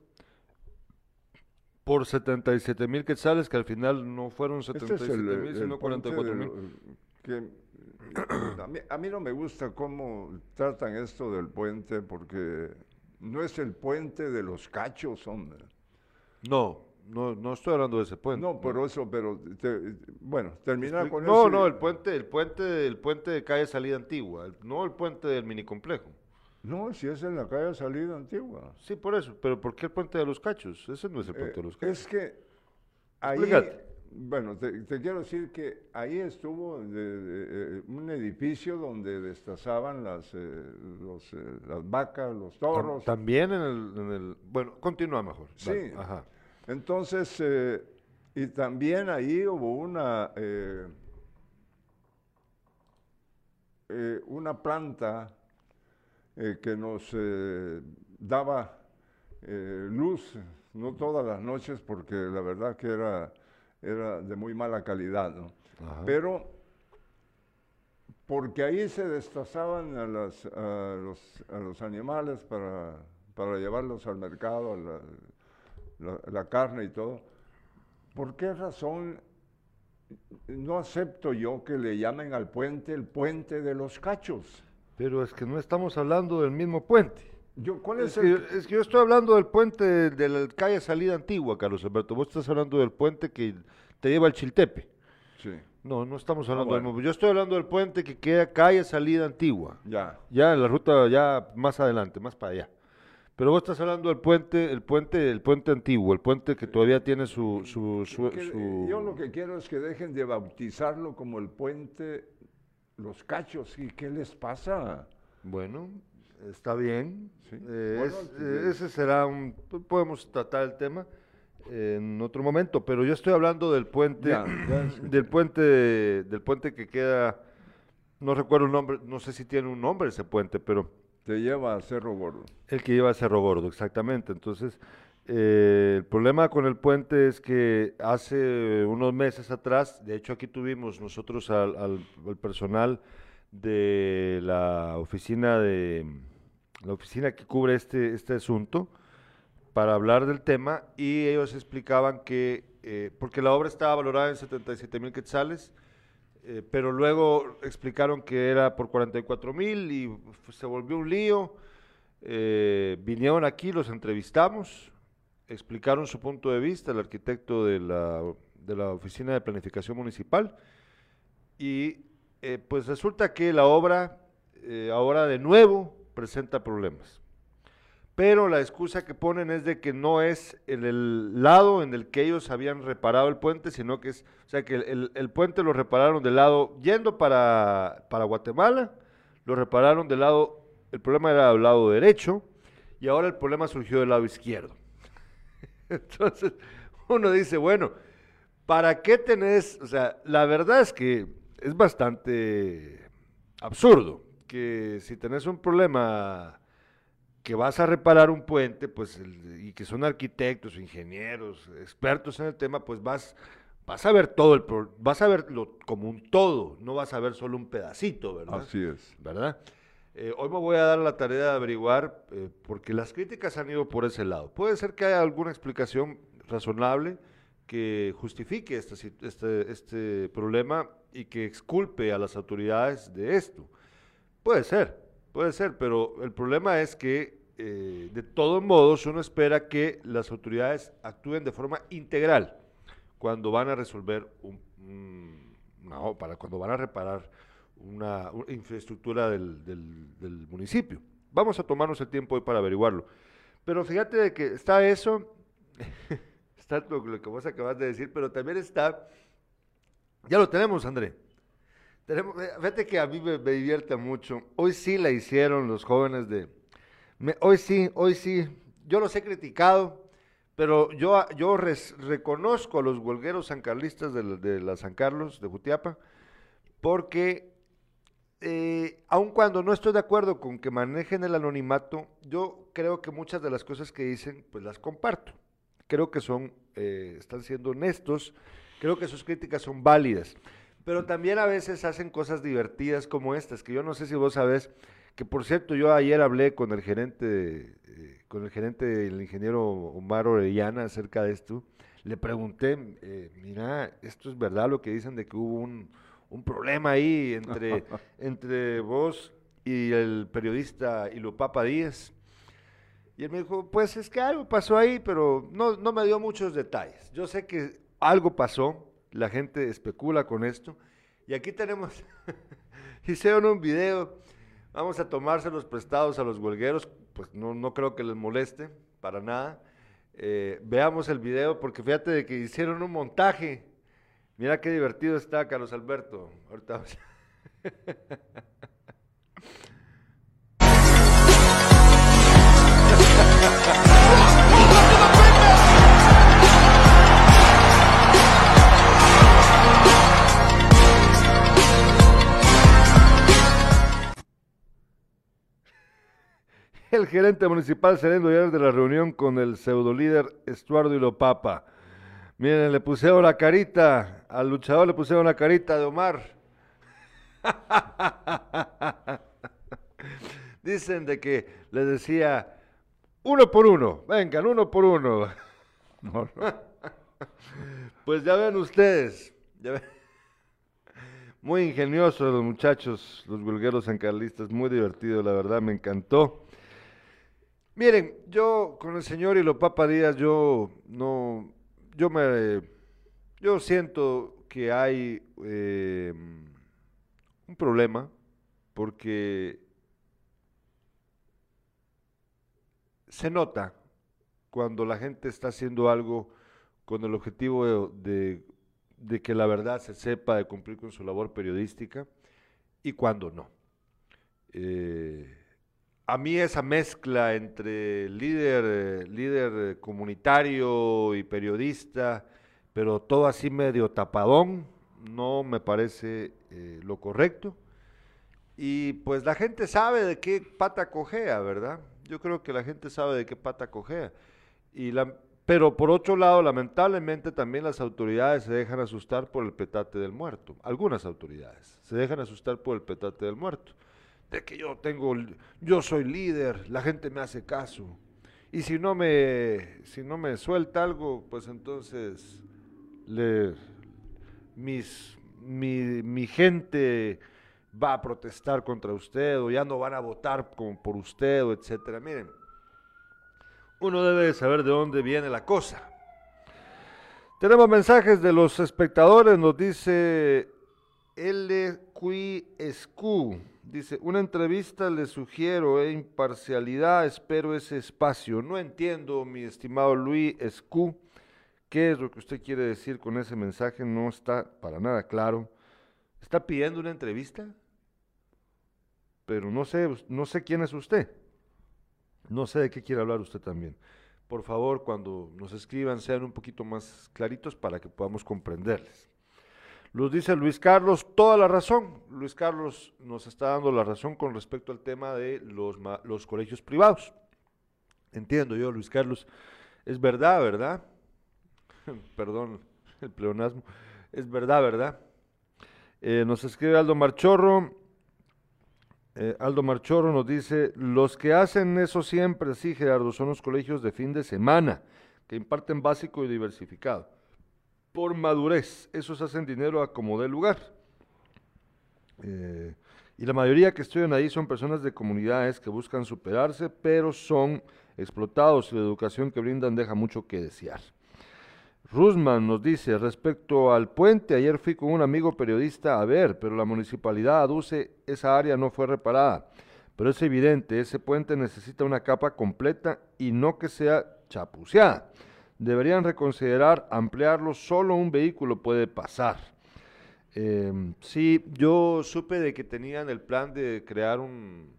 Por 77 mil quetzales, que al final no fueron 77 este mil, sino 44 mil. a, mí, no me gusta cómo tratan esto del puente, porque no es el puente de los cachos, hombre. No, no, no estoy hablando de ese puente. No, pero eso, pero bueno, terminar con eso. No, no, el puente, el puente, el puente de calle Salida Antigua, no el puente del mini complejo. No, si es en la calle Salida Antigua. Sí, por eso. Pero ¿por qué el puente de los cachos? Ese no es el puente de los cachos. Es que ahí... Bueno, te, quiero decir que ahí estuvo eh, un edificio donde destazaban las, eh, eh, las vacas, los toros. También en el, Bueno, continúa mejor. Sí. Ajá. Entonces, y también ahí hubo una... una planta eh, que nos eh, daba eh, luz, no todas las noches, porque la verdad que era, era de muy mala calidad, ¿no? Pero porque ahí se destazaban a, las, a, los, a los, animales para, para, llevarlos al mercado, la, la carne y todo. ¿Por qué razón no acepto yo que le llamen al puente el puente de los cachos? Pero es que no estamos hablando del mismo puente. Yo, ¿cuál es, que, es que yo estoy hablando del puente de, la calle Salida Antigua, Carlos Alberto. Vos estás hablando del puente que te lleva al Chiltepe. Sí. No, no estamos hablando ah, del mismo. Yo estoy hablando del puente que queda calle Salida Antigua. Ya. Ya en la ruta, ya más adelante, más para allá. Pero vos estás hablando del puente, el puente, el puente antiguo, el puente que todavía tiene su, su, su... Yo lo que quiero es que dejen de bautizarlo como el puente los cachos, ¿y qué les pasa? Bueno, está bien. Eh, eh, ese será un... Podemos tratar el tema en otro momento, pero yo estoy hablando del puente, del puente, del puente que queda, no recuerdo el nombre, no sé si tiene un nombre ese puente, pero... Te lleva a Cerro Gordo. El que lleva a Cerro Gordo, exactamente. Entonces, eh, el problema con el puente es que hace unos meses atrás, de hecho aquí tuvimos nosotros al, personal de la oficina de la oficina que cubre este, este asunto para hablar del tema y ellos explicaban que, eh, porque la obra estaba valorada en 77 mil quetzales, eh, pero luego explicaron que era por 44 mil y se volvió un lío. vinieron aquí, los entrevistamos, explicaron su punto de vista, el arquitecto de la, de la Oficina de Planificación Municipal, y eh, pues resulta que la obra eh, ahora de nuevo presenta problemas. Pero la excusa que ponen es de que no es en el lado en el que ellos habían reparado el puente, sino que es, o sea, que el, el puente lo repararon del lado, yendo para, para Guatemala, lo repararon del lado, el problema era del lado derecho, y ahora el problema surgió del lado izquierdo. Entonces, uno dice, bueno, ¿para qué tenés? O sea, la verdad es que es bastante absurdo que si tenés un problema que vas a reparar un puente, pues, y que son arquitectos, ingenieros, expertos en el tema, pues vas, vas a ver todo el, vas a verlo como un todo, no vas a ver solo un pedacito, ¿verdad? Así es. ¿Verdad? Eh, hoy me voy a dar la tarea de averiguar, eh, porque las críticas han ido por ese lado. Puede ser que haya alguna explicación razonable que justifique este, este, problema y que exculpe a las autoridades de esto. Puede ser, Puede ser, pero el problema es que eh, de todos modos uno espera que las autoridades actúen de forma integral cuando van a resolver un, no, para cuando van a reparar una, infraestructura del, del, municipio. Vamos a tomarnos el tiempo hoy para averiguarlo. Pero fíjate de que está eso, está lo que vos acabas de decir, pero también está, ya lo tenemos, André, tenemos, eh, fíjate que a mí me, divierte mucho. Hoy sí la hicieron los jóvenes de... hoy sí, hoy sí. Yo los he criticado, pero yo, yo reconozco a los huelgueros sancarlistas de, de, la San Carlos, de Jutiapa, porque eh, aun cuando no estoy de acuerdo con que manejen el anonimato, yo creo que muchas de las cosas que dicen, pues las comparto. Creo que son, eh, están siendo honestos, creo que sus críticas son válidas. Pero también a veces hacen cosas divertidas como estas, que yo no sé si vos sabés, que por cierto yo ayer hablé con el gerente, eh, con el gerente, el ingeniero Omar Orellana acerca de esto. Le pregunté, eh, mira, esto es verdad lo que dicen de que hubo un, problema ahí entre, entre vos y el periodista Ilopapa Díaz. Y él me dijo, pues es que algo pasó ahí, pero no, no me dio muchos detalles. Yo sé que algo pasó, la gente especula con esto. Y aquí tenemos, hicieron un video, vamos a tomárselos prestados a los huelgueros, pues no, no creo que les moleste, para nada. Eh, veamos el video, porque fíjate de que hicieron un montaje. Mira qué divertido está Carlos Alberto. Ahorita el gerente municipal saliendo ayer de la reunión con el pseudo líder Estuardo Ilopapa. Miren, le pusieron la carita, al luchador le pusieron la carita de Omar. Dicen de que le decía, uno por uno, vengan, uno por uno. pues ya ven ustedes, muy ingeniosos los muchachos, los vulgueros sancarlistas, muy divertido, la verdad, me encantó. Miren, yo con el señor y los Papa Díaz, yo no, yo me, yo siento que hay eh, un problema porque se nota cuando la gente está haciendo algo con el objetivo de, de, que la verdad se sepa, de cumplir con su labor periodística, y cuando no. Eh, a mí esa mezcla entre líder, eh, líder eh, comunitario y periodista, pero todo así medio tapadón, no me parece eh, lo correcto. Y pues la gente sabe de qué pata cojea, ¿verdad? Yo creo que la gente sabe de qué pata cojea. Y la, pero por otro lado, lamentablemente también las autoridades se dejan asustar por el petate del muerto. Algunas autoridades se dejan asustar por el petate del muerto de que yo tengo, yo soy líder, la gente me hace caso. Y si no me, si no me suelta algo, pues entonces le, mis, mi, mi gente va a protestar contra usted o ya no van a votar por usted o. Miren, uno debe saber de dónde viene la cosa. Tenemos mensajes de los espectadores, nos dice LQSQ. Dice, una entrevista le sugiero, e imparcialidad, espero ese espacio. No entiendo, mi estimado Luis Escu, qué es lo que usted quiere decir con ese mensaje, no está para nada claro. ¿Está pidiendo una entrevista? Pero no sé, no sé quién es usted. No sé de qué quiere hablar usted también. Por favor, cuando nos escriban, sean un poquito más claritos para que podamos comprenderles. Los dice Luis Carlos, toda la razón. Luis Carlos nos está dando la razón con respecto al tema de los, los colegios privados. entiendo yo, Luis Carlos, es verdad, ¿verdad? Perdón el pleonasmo, es verdad, ¿verdad? Eh, nos escribe Aldo Marchorro, eh, Aldo Marchorro nos dice, los que hacen eso siempre, sí, Gerardo, son los colegios de fin de semana, que imparten básico y diversificado. Por madurez, esos hacen dinero a como dé lugar. Eh, y la mayoría que estudian ahí son personas de comunidades que buscan superarse, pero son explotados y la educación que brindan deja mucho que desear. Rusman nos dice, respecto al puente, ayer fui con un amigo periodista a ver, pero la municipalidad aduce esa área no fue reparada. Pero es evidente, ese puente necesita una capa completa y no que sea chapuceada. Deberían reconsiderar ampliarlo, solo un vehículo puede pasar. Em, sí, yo supe de que tenían el plan de crear un,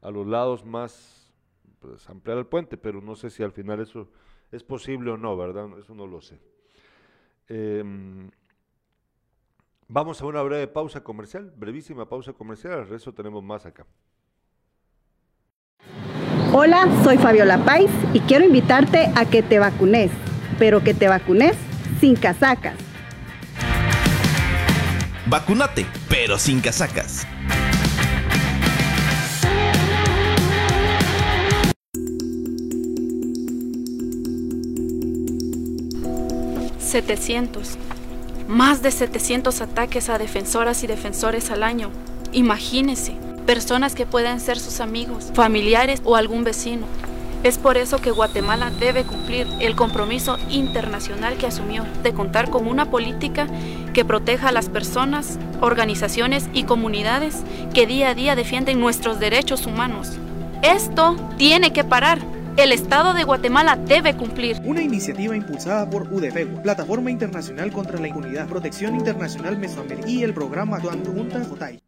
a los lados más, pues ampliar el puente, pero no sé si al final eso es posible o no, ¿verdad? Eso no lo sé. Em, vamos a una breve pausa comercial, brevísima pausa comercial, al resto tenemos más acá. Hola, soy Fabiola Pais y quiero invitarte a que te vacunes, pero que te vacunes sin casacas. Vacunate, pero sin casacas. 700. Más de 700 ataques a defensoras y defensores al año. Imagínese, personas que pueden ser sus amigos, familiares o algún vecino. Es por eso que Guatemala debe cumplir el compromiso internacional que asumió de contar con una política que proteja a las personas, organizaciones y comunidades que día a día defienden nuestros derechos humanos. Esto tiene que parar el Estado de Guatemala debe cumplir. Una iniciativa impulsada por UDFEGUA, Plataforma Internacional contra la Impunidad, Protección Internacional Mesoamericana y el programa Juntas Otay.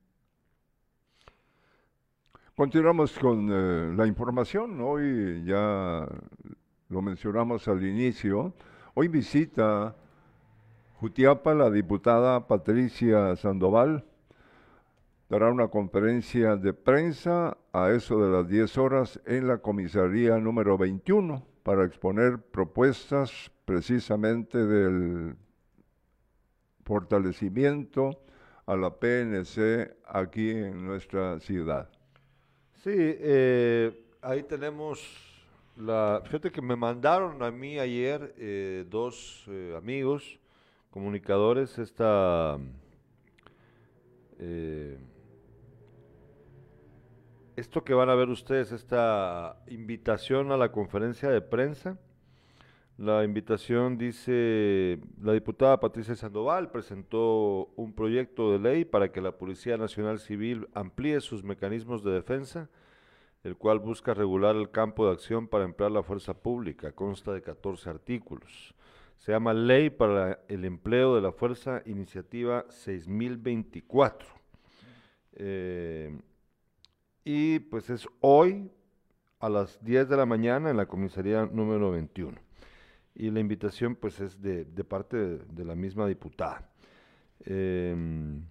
Continuamos con eh, la información. Hoy ya lo mencionamos al inicio. Hoy visita Jutiapa la diputada Patricia Sandoval dará una conferencia de prensa a eso de las 10 horas en la comisaría número 21 para exponer propuestas precisamente del fortalecimiento a la PNC aquí en nuestra ciudad. Sí, eh, ahí tenemos la... Fíjate que me mandaron a mí ayer eh, dos eh, amigos comunicadores esta... Esto que van a ver ustedes, esta invitación a la conferencia de prensa, la invitación dice, la diputada Patricia Sandoval presentó un proyecto de ley para que la Policía Nacional Civil amplíe sus mecanismos de defensa, el cual busca regular el campo de acción para emplear la fuerza pública. Consta de 14 artículos. Se llama Ley para el Empleo de la Fuerza, iniciativa 6024. Eh, y pues es hoy a las 10 de la mañana en la comisaría número 21. Y la invitación pues es de, parte de, la misma diputada. Em,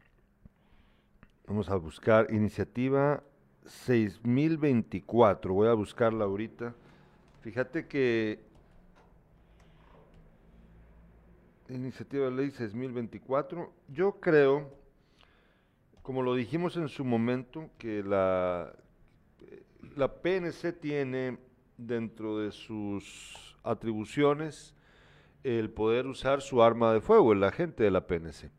vamos a buscar iniciativa 6024, voy a buscarla ahorita. Fíjate que iniciativa de ley 6024, yo creo como lo dijimos en su momento, que la, la PNC tiene dentro de sus atribuciones el poder usar su arma de fuego, el agente de la PNC.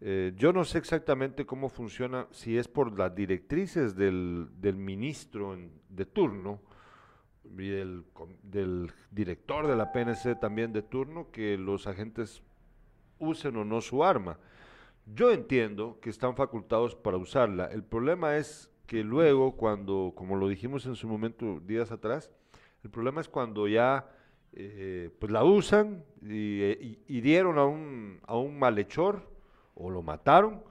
Eh, yo no sé exactamente cómo funciona, si es por las directrices del, ministro de turno y del, del, director de la PNC también de turno, que los agentes usen o no su arma. Yo entiendo que están facultados para usarla. El problema es que luego, cuando, como lo dijimos en su momento días atrás, el problema es cuando ya eh, pues la usan y, hirieron a un, a un malhechor o lo mataron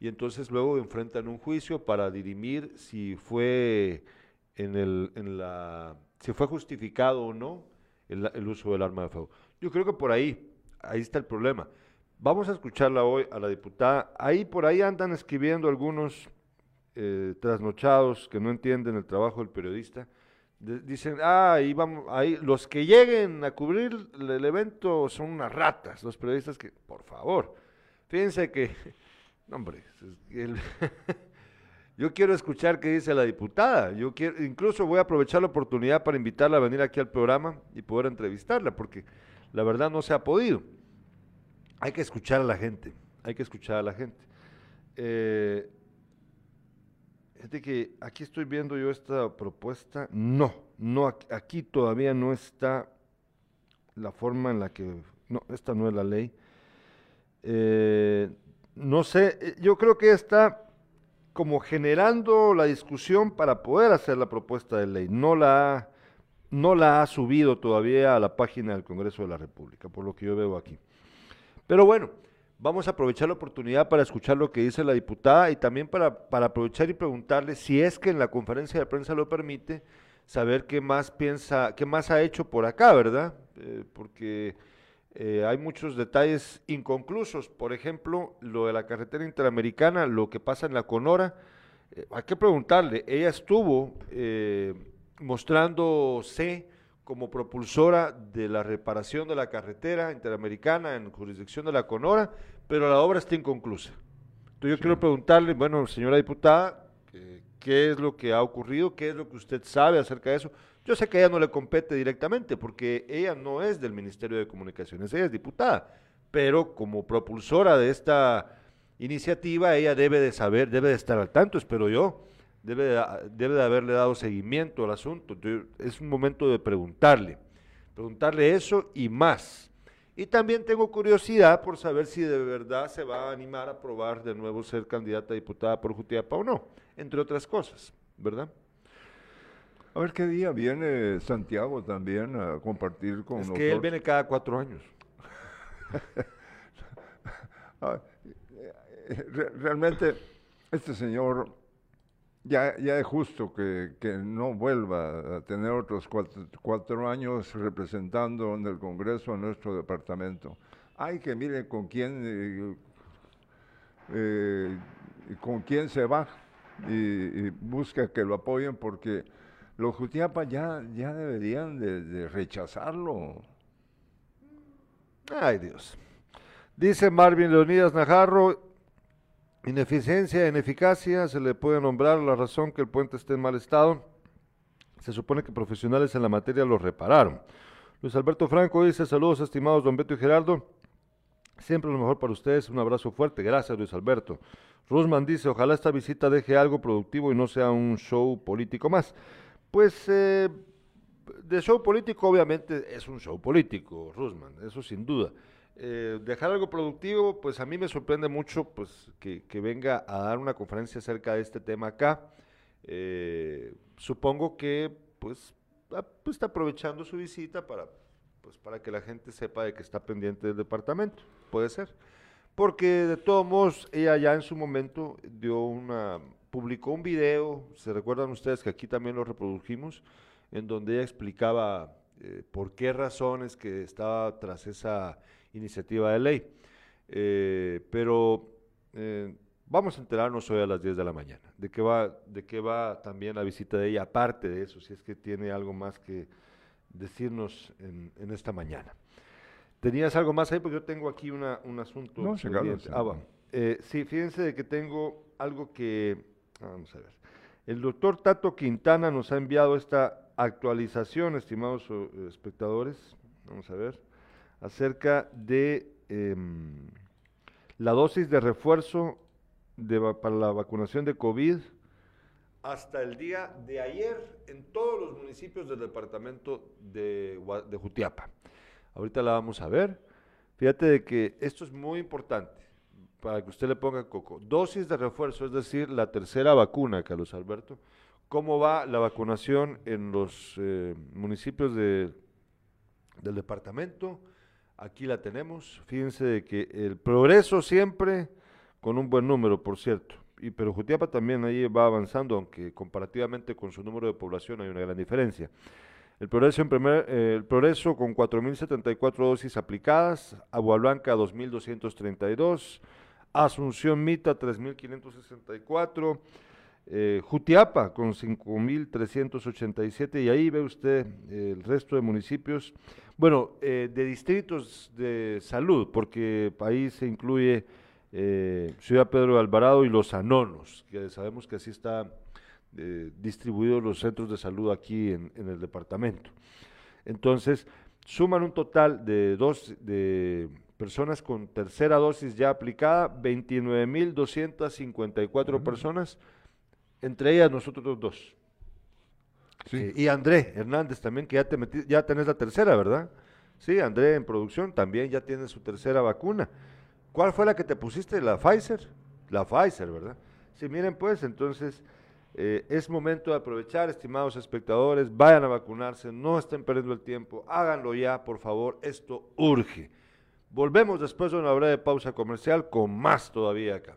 y entonces luego enfrentan un juicio para dirimir si fue en, el, en la si fue justificado o no el, el uso del arma de fuego. Yo creo que por ahí, ahí está el problema. Vamos a escucharla hoy a la diputada. Ahí por ahí andan escribiendo algunos eh, trasnochados que no entienden el trabajo del periodista, dicen, ah, ahí vamos, ahí, los que lleguen a cubrir el, evento son unas ratas, los periodistas que, por favor, fíjense que, hombre, yo quiero escuchar qué dice la diputada, yo quiero, incluso voy a aprovechar la oportunidad para invitarla a venir aquí al programa y poder entrevistarla, porque la verdad no se ha podido. Hay que escuchar a la gente, hay que escuchar a la gente. Eh, Fíjate que aquí estoy viendo yo esta propuesta. No, no, aquí todavía no está la forma en la que. No, esta no es la ley. Eh, no sé, eh, yo creo que está como generando la discusión para poder hacer la propuesta de ley. No la, no la ha subido todavía a la página del Congreso de la República, por lo que yo veo aquí. Pero bueno, Vamos a aprovechar la oportunidad para escuchar lo que dice la diputada y también para, para aprovechar y preguntarle si es que en la conferencia de prensa lo permite, saber qué más piensa, qué más ha hecho por acá, ¿verdad? Eh, porque eh, hay muchos detalles inconclusos. Por ejemplo, lo de la carretera interamericana, lo que pasa en la Conora. Eh, hay que preguntarle, ella estuvo mostrándose como propulsora de la reparación de la carretera interamericana en jurisdicción de la Conora, pero la obra está inconclusa. Entonces yo quiero preguntarle, bueno, señora diputada, ¿qué es lo que ha ocurrido? ¿Qué es lo que usted sabe acerca de eso? Yo sé que a ella no le compete directamente, porque ella no es del Ministerio de Comunicaciones, ella es diputada, pero como propulsora de esta iniciativa, ella debe de saber, debe de estar al tanto, espero yo, debe de, debe de haberle dado seguimiento al asunto. es un momento de preguntarle, preguntarle eso y más. Y también tengo curiosidad por saber si de verdad se va a animar a probar de nuevo ser candidata a diputada por Jutiapa o no, entre otras cosas, ¿verdad? A ver qué día viene Santiago también a compartir con nosotros. Es que él viene cada cuatro años. Ah, eh, realmente, este señor ya, ya es justo que, no vuelva a tener otros cuatro, años representando en el Congreso a nuestro departamento. Hay que mire con quién, eh, eh, con quién se va y, busca que lo apoyen porque los Jutiapa ya, ya deberían de rechazarlo. Ay Dios. Dice Marvin Leonidas Najarro, Ineficiencia, ineficacia, se le puede nombrar la razón que el puente esté en mal estado. Se supone que profesionales en la materia lo repararon. Luis Alberto Franco dice, saludos estimados don Beto y Gerardo. Siempre lo mejor para ustedes, un abrazo fuerte. Gracias Luis Alberto. Rusman dice, ojalá esta visita deje algo productivo y no sea un show político más. Pues eh, de show político obviamente es un show político, Rusman, eso sin duda. Eh, dejar algo productivo, pues a mí me sorprende mucho pues, que, venga a dar una conferencia acerca de este tema acá. Eh, supongo que pues, pues, está aprovechando su visita para, pues, para que la gente sepa de que está pendiente del departamento. Puede ser. Porque de todos modos, ella ya en su momento dio una, publicó un video, se recuerdan ustedes que aquí también lo reprodujimos, en donde ella explicaba eh, por qué razones que estaba tras esa iniciativa de ley. Eh, pero eh, vamos a enterarnos hoy a las 10 de la mañana de qué va, de qué va también la visita de ella, aparte de eso, si es que tiene algo más que decirnos en, esta mañana. ¿Tenías algo más ahí? Porque yo tengo aquí una, un asunto. No, ah, eh, sí, fíjense de que tengo algo que... Vamos a ver. El doctor Tato Quintana nos ha enviado esta actualización, estimados espectadores. Vamos a ver acerca de em, la dosis de refuerzo para la vacunación de COVID hasta el día de ayer en todos los municipios del departamento de, Jutiapa. Ahorita la vamos a ver. Fíjate de que esto es muy importante para que usted le ponga coco. Dosis de refuerzo, es decir, la tercera vacuna, Carlos Alberto. ¿Cómo va la vacunación en los eh, municipios de, del departamento? Aquí la tenemos. Fíjense de que el progreso siempre con un buen número, por cierto. Y, pero Jutiapa también ahí va avanzando, aunque comparativamente con su número de población hay una gran diferencia. El progreso, en primer, eh, el progreso con 4.074 dosis aplicadas, Agua Blanca 2.232, Asunción Mita 3.564, Eh, Jutiapa con 5.387 y ahí ve usted el resto de municipios, bueno, de distritos de salud, porque ahí se incluye Ciudad Pedro de Alvarado y Los Anonos, que sabemos que así está distribuidos los centros de salud aquí en el departamento. Entonces, suman un total de dos de personas con tercera dosis ya aplicada, 29.254 personas, entre ellas nosotros dos. Sí. y André Hernández también, que ya, te metí, ya tenés la tercera, ¿verdad? Sí, André en producción también ya tiene su tercera vacuna. ¿Cuál fue la que te pusiste? ¿La Pfizer? La Pfizer, ¿verdad? Sí, miren pues, entonces eh, es momento de aprovechar, estimados espectadores, vayan a vacunarse, no estén perdiendo el tiempo, háganlo ya, por favor, esto urge. Volvemos después de una breve pausa comercial con más todavía acá.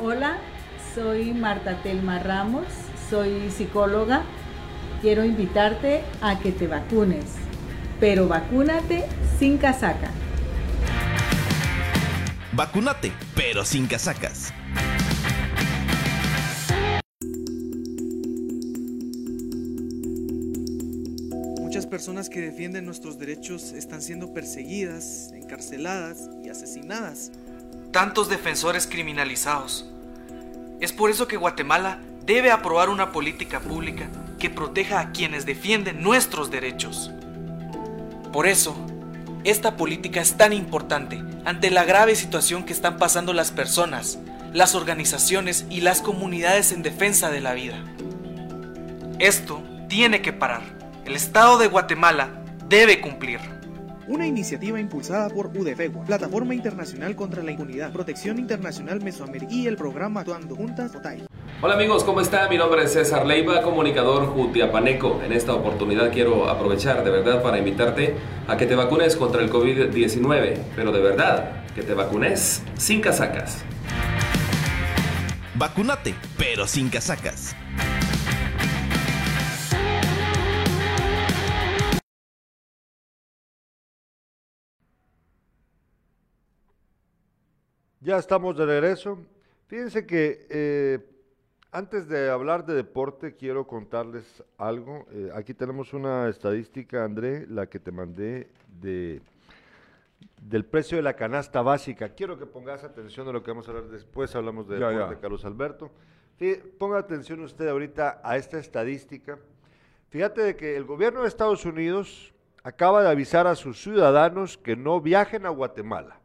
Hola, soy Marta Telma Ramos, soy psicóloga. Quiero invitarte a que te vacunes, pero vacúnate sin casaca. Vacúnate, pero sin casacas. personas que defienden nuestros derechos están siendo perseguidas, encarceladas y asesinadas. Tantos defensores criminalizados. Es por eso que Guatemala debe aprobar una política pública que proteja a quienes defienden nuestros derechos. Por eso, esta política es tan importante ante la grave situación que están pasando las personas, las organizaciones y las comunidades en defensa de la vida. Esto tiene que parar. El Estado de Guatemala debe cumplir. Una iniciativa impulsada por UDFEGUA, Plataforma Internacional contra la Impunidad, Protección Internacional Mesoamérica y el programa Actuando Juntas OTAI. Hola amigos, ¿cómo están? Mi nombre es César Leiva, comunicador jutiapaneco. En esta oportunidad quiero aprovechar de verdad para invitarte a que te vacunes contra el COVID-19, pero de verdad, que te vacunes sin casacas. Vacúnate, pero sin casacas. Ya estamos de regreso. Fíjense que eh, antes de hablar de deporte, quiero contarles algo. Eh, aquí tenemos una estadística, André, la que te mandé de del precio de la canasta básica. Quiero que pongas atención a lo que vamos a hablar después. Hablamos de, de Carlos Alberto. ponga atención usted ahorita a esta estadística. Fíjate de que el gobierno de Estados Unidos acaba de avisar a sus ciudadanos que no viajen a Guatemala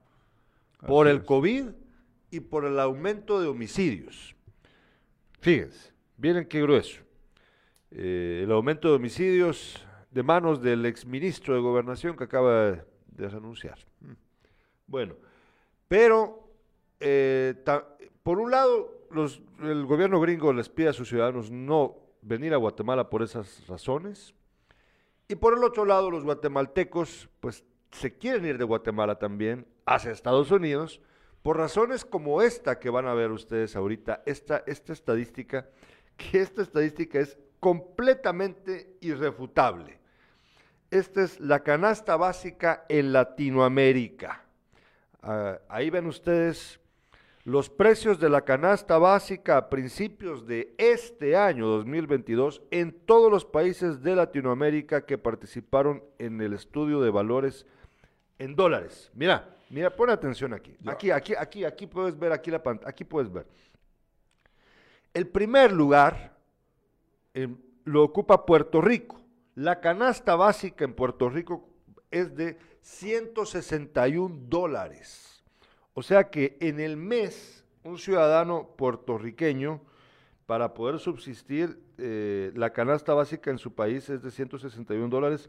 por el COVID y por el aumento de homicidios. Fíjense, miren qué grueso. Eh, el aumento de homicidios de manos del exministro de Gobernación que acaba de, anunciar. Mm. Bueno, pero eh, por un lado, el gobierno gringo les pide a sus ciudadanos no venir a Guatemala por esas razones. Y por el otro lado, los guatemaltecos, pues se quieren ir de Guatemala también hacia Estados Unidos por razones como esta que van a ver ustedes ahorita, esta, esta estadística, que esta estadística es completamente irrefutable. Esta es la canasta básica en Latinoamérica. Ah, ahí ven ustedes los precios de la canasta básica a principios de este año 2022 en todos los países de Latinoamérica que participaron en el estudio de valores en dólares. Mira, mira, pon atención aquí. Aquí, aquí, aquí, aquí puedes ver, aquí la pantalla, aquí puedes ver. El primer lugar em, lo ocupa Puerto Rico. La canasta básica en Puerto Rico es de 161 dólares. O sea que en el mes un ciudadano puertorriqueño, para poder subsistir, eh, la canasta básica en su país es de 161 dólares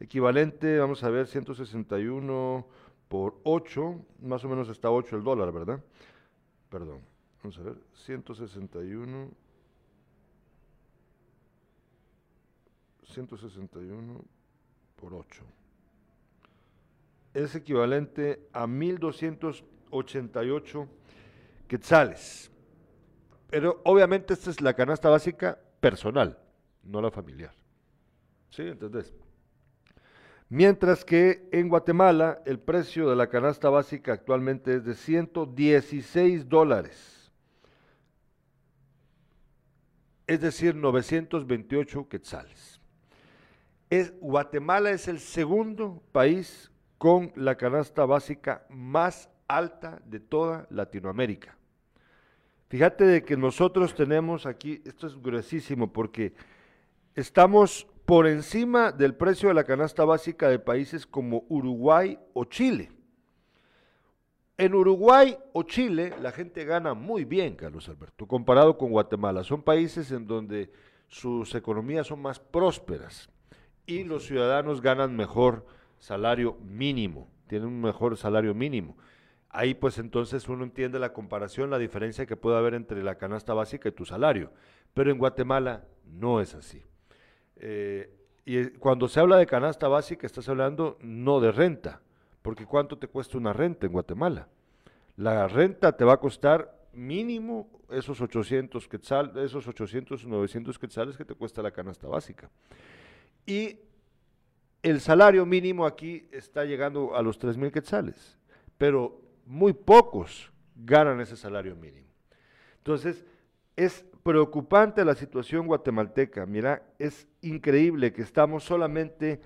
equivalente, vamos a ver, 161 por 8, más o menos está 8 el dólar, ¿verdad? Perdón, vamos a ver, 161, 161 por 8. Es equivalente a 1288 quetzales. Pero obviamente esta es la canasta básica personal, no la familiar. ¿Sí? Entonces, Mientras que en Guatemala el precio de la canasta básica actualmente es de 116 dólares, es decir, 928 quetzales. Es, Guatemala es el segundo país con la canasta básica más alta de toda Latinoamérica. Fíjate de que nosotros tenemos aquí, esto es gruesísimo porque estamos por encima del precio de la canasta básica de países como Uruguay o Chile. En Uruguay o Chile la gente gana muy bien, Carlos Alberto, comparado con Guatemala. Son países en donde sus economías son más prósperas y los ciudadanos ganan mejor salario mínimo, tienen un mejor salario mínimo. Ahí pues entonces uno entiende la comparación, la diferencia que puede haber entre la canasta básica y tu salario. Pero en Guatemala no es así. Eh, y cuando se habla de canasta básica, estás hablando no de renta, porque ¿cuánto te cuesta una renta en Guatemala? La renta te va a costar mínimo esos 800 quetzales, esos 800, 900 quetzales que te cuesta la canasta básica. Y el salario mínimo aquí está llegando a los 3 quetzales, pero muy pocos ganan ese salario mínimo. Entonces, es preocupante la situación guatemalteca. Mira, es increíble que estamos solamente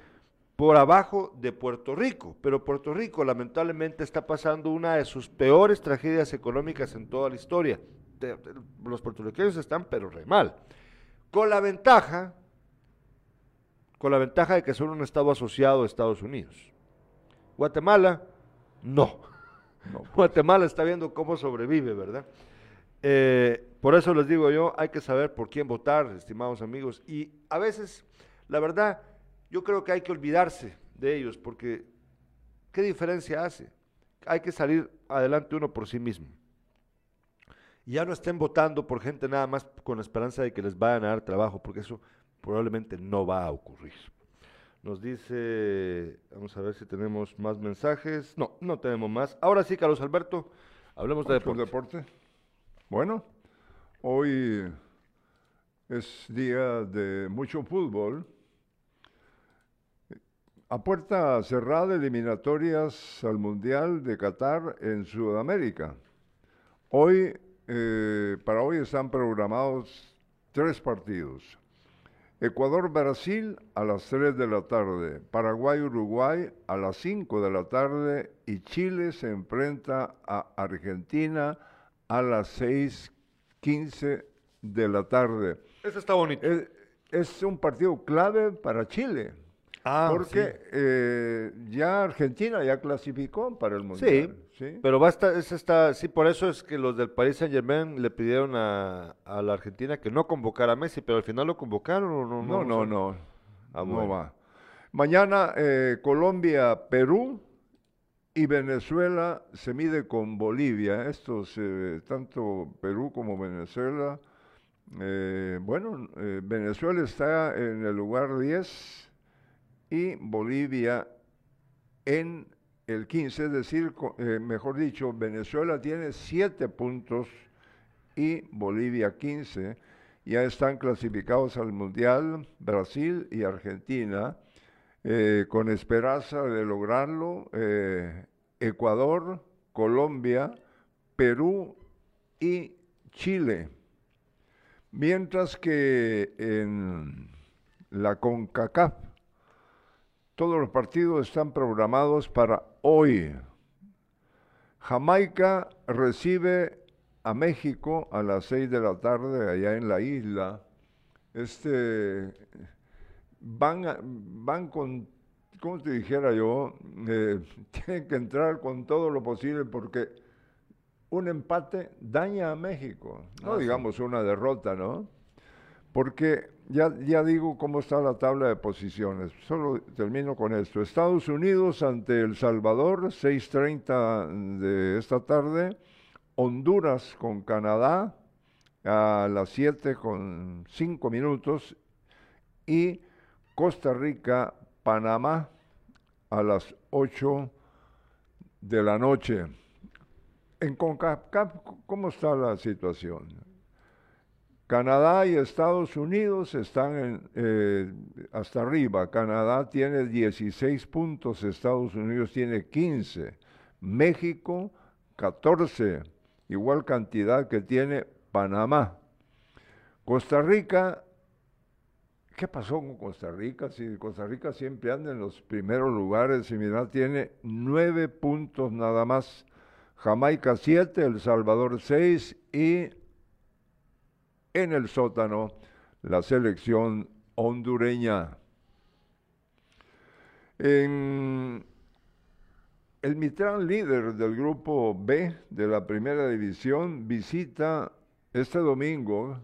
por abajo de Puerto Rico, pero Puerto Rico lamentablemente está pasando una de sus peores tragedias económicas en toda la historia. los puertorriqueños están pero re mal. Con la ventaja, con la ventaja de que son un estado asociado a Estados Unidos. Guatemala, no. no pues. Guatemala está viendo cómo sobrevive, ¿verdad? Eh, por eso les digo yo, hay que saber por quién votar, estimados amigos. Y a veces, la verdad, yo creo que hay que olvidarse de ellos, porque ¿qué diferencia hace? Hay que salir adelante uno por sí mismo. Y ya no estén votando por gente nada más con la esperanza de que les vayan a dar trabajo, porque eso probablemente no va a ocurrir. Nos dice, vamos a ver si tenemos más mensajes. No, no tenemos más. Ahora sí, Carlos Alberto, hablemos de deporte. deporte. Bueno, hoy es día de mucho fútbol. A puerta cerrada, eliminatorias al Mundial de Qatar en Sudamérica. Hoy, eh, para hoy están programados tres partidos. Ecuador-Brasil a las 3 de la tarde, Paraguay-Uruguay a las 5 de la tarde y Chile se enfrenta a Argentina a las 6.15 de la tarde. Eso está bonito. Es, un partido clave para Chile. Ah, porque eh, ya Argentina ya clasificó para el Mundial. Sí, pero va a estar, está, sí, por eso es que los del Paris Saint Germain le pidieron a, la Argentina que no convocara a Messi, pero al final lo convocaron o no. No, no, no, ah, no, va. Mañana eh, Colombia, Perú, y Venezuela se mide con Bolivia. Estos, tanto Perú como Venezuela, eh, bueno, eh, Venezuela está en el lugar 10 y Bolivia en el 15, es decir, eh, mejor dicho, Venezuela tiene 7 puntos y Bolivia 15. Ya están clasificados al Mundial Brasil y Argentina. Eh, con esperanza de lograrlo, eh, Ecuador, Colombia, Perú y Chile. Mientras que en la CONCACAF todos los partidos están programados para hoy. Jamaica recibe a México a las 6 de la tarde allá en la isla. Este van, van con, como te dijera yo, eh, tienen que entrar con todo lo posible porque un empate daña a México, no ah, digamos una derrota, ¿no? Porque ya, ya digo cómo está la tabla de posiciones. Solo termino con esto. Estados Unidos ante El Salvador, 6.30 de esta tarde. Honduras con Canadá a las 7 con 5 minutos. Y Costa Rica, Panamá a las 8 de la noche. En CONCACAF, ¿cómo está la situación? Canadá y Estados Unidos están eh, hasta arriba. Canadá tiene 16 puntos, Estados Unidos tiene 15, México 14, igual cantidad que tiene Panamá. Costa Rica, ¿qué pasó con Costa Rica? Si Costa Rica siempre anda en los primeros lugares y mira, tiene nueve puntos nada más. Jamaica siete, El Salvador seis y en el sótano la selección hondureña. El Mitrán líder del grupo B de la primera división visita este domingo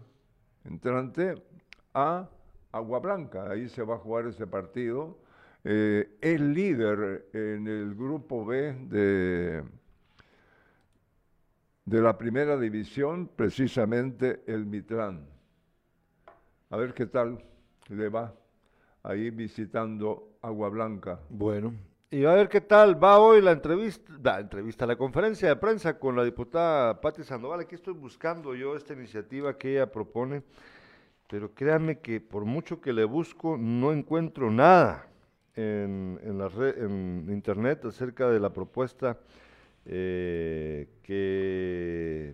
entrante a Agua Blanca. Ahí se va a jugar ese partido. Eh, es líder en el grupo B de, de la primera división, precisamente el Mitrán. A ver qué tal le va ahí visitando Agua Blanca. Bueno, y a ver qué tal va hoy la entrevista, la entrevista, la conferencia de prensa con la diputada Patti Sandoval. Aquí estoy buscando yo esta iniciativa que ella propone, pero créanme que por mucho que le busco, no encuentro nada en, en, la en internet acerca de la propuesta eh, que...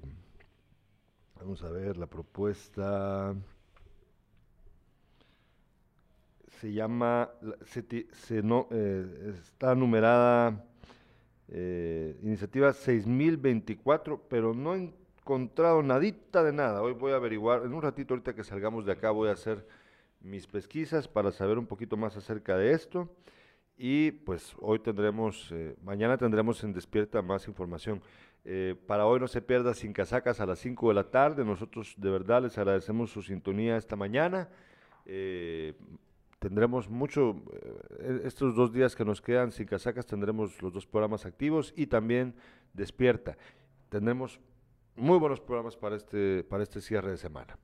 Vamos a ver, la propuesta se llama, se, no, eh, está numerada eh, iniciativa 6024, pero no he encontrado nadita de nada. Hoy voy a averiguar, en un ratito ahorita que salgamos de acá voy a hacer mis pesquisas para saber un poquito más acerca de esto. Y pues hoy tendremos, eh, mañana tendremos en Despierta más información. para hoy no se pierda sin casacas a las 5 de la tarde. Nosotros de verdad les agradecemos su sintonía esta mañana tendremos mucho, eh, estos dos días que nos quedan sin casacas, tendremos los dos programas activos y también despierta. Tendremos muy buenos programas para este, para este cierre de semana.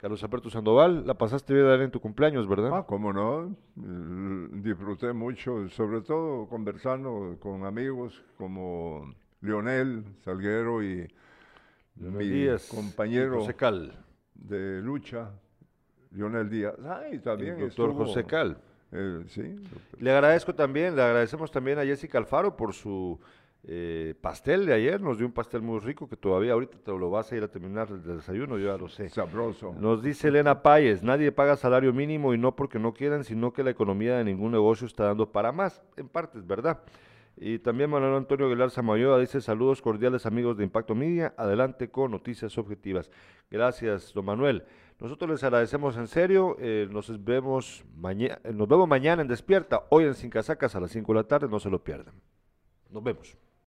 Carlos Alberto Sandoval, la pasaste bien en tu cumpleaños, ¿verdad? Ah, cómo no. Disfruté mucho, sobre todo conversando con amigos como Leonel Salguero y mi compañero de lucha, Lionel Díaz. Ay, también el doctor José Cal. sí. Le agradezco también, le agradecemos también a Jessica Alfaro por su eh, pastel de ayer. Nos dio un pastel muy rico que todavía ahorita te lo vas a ir a terminar el desayuno, yo ya lo sé. Sabroso. Nos dice Elena Páez, nadie paga salario mínimo y no porque no quieran, sino que la economía de ningún negocio está dando para más. En parte es verdad. Y también Manuel Antonio Aguilar Samayoa dice saludos cordiales amigos de Impacto Media, adelante con noticias objetivas. Gracias, don Manuel. Nosotros les agradecemos en serio, eh, nos, vemos mañana, nos vemos mañana en Despierta, hoy en Sin Casacas a las 5 de la tarde, no se lo pierdan. Nos vemos.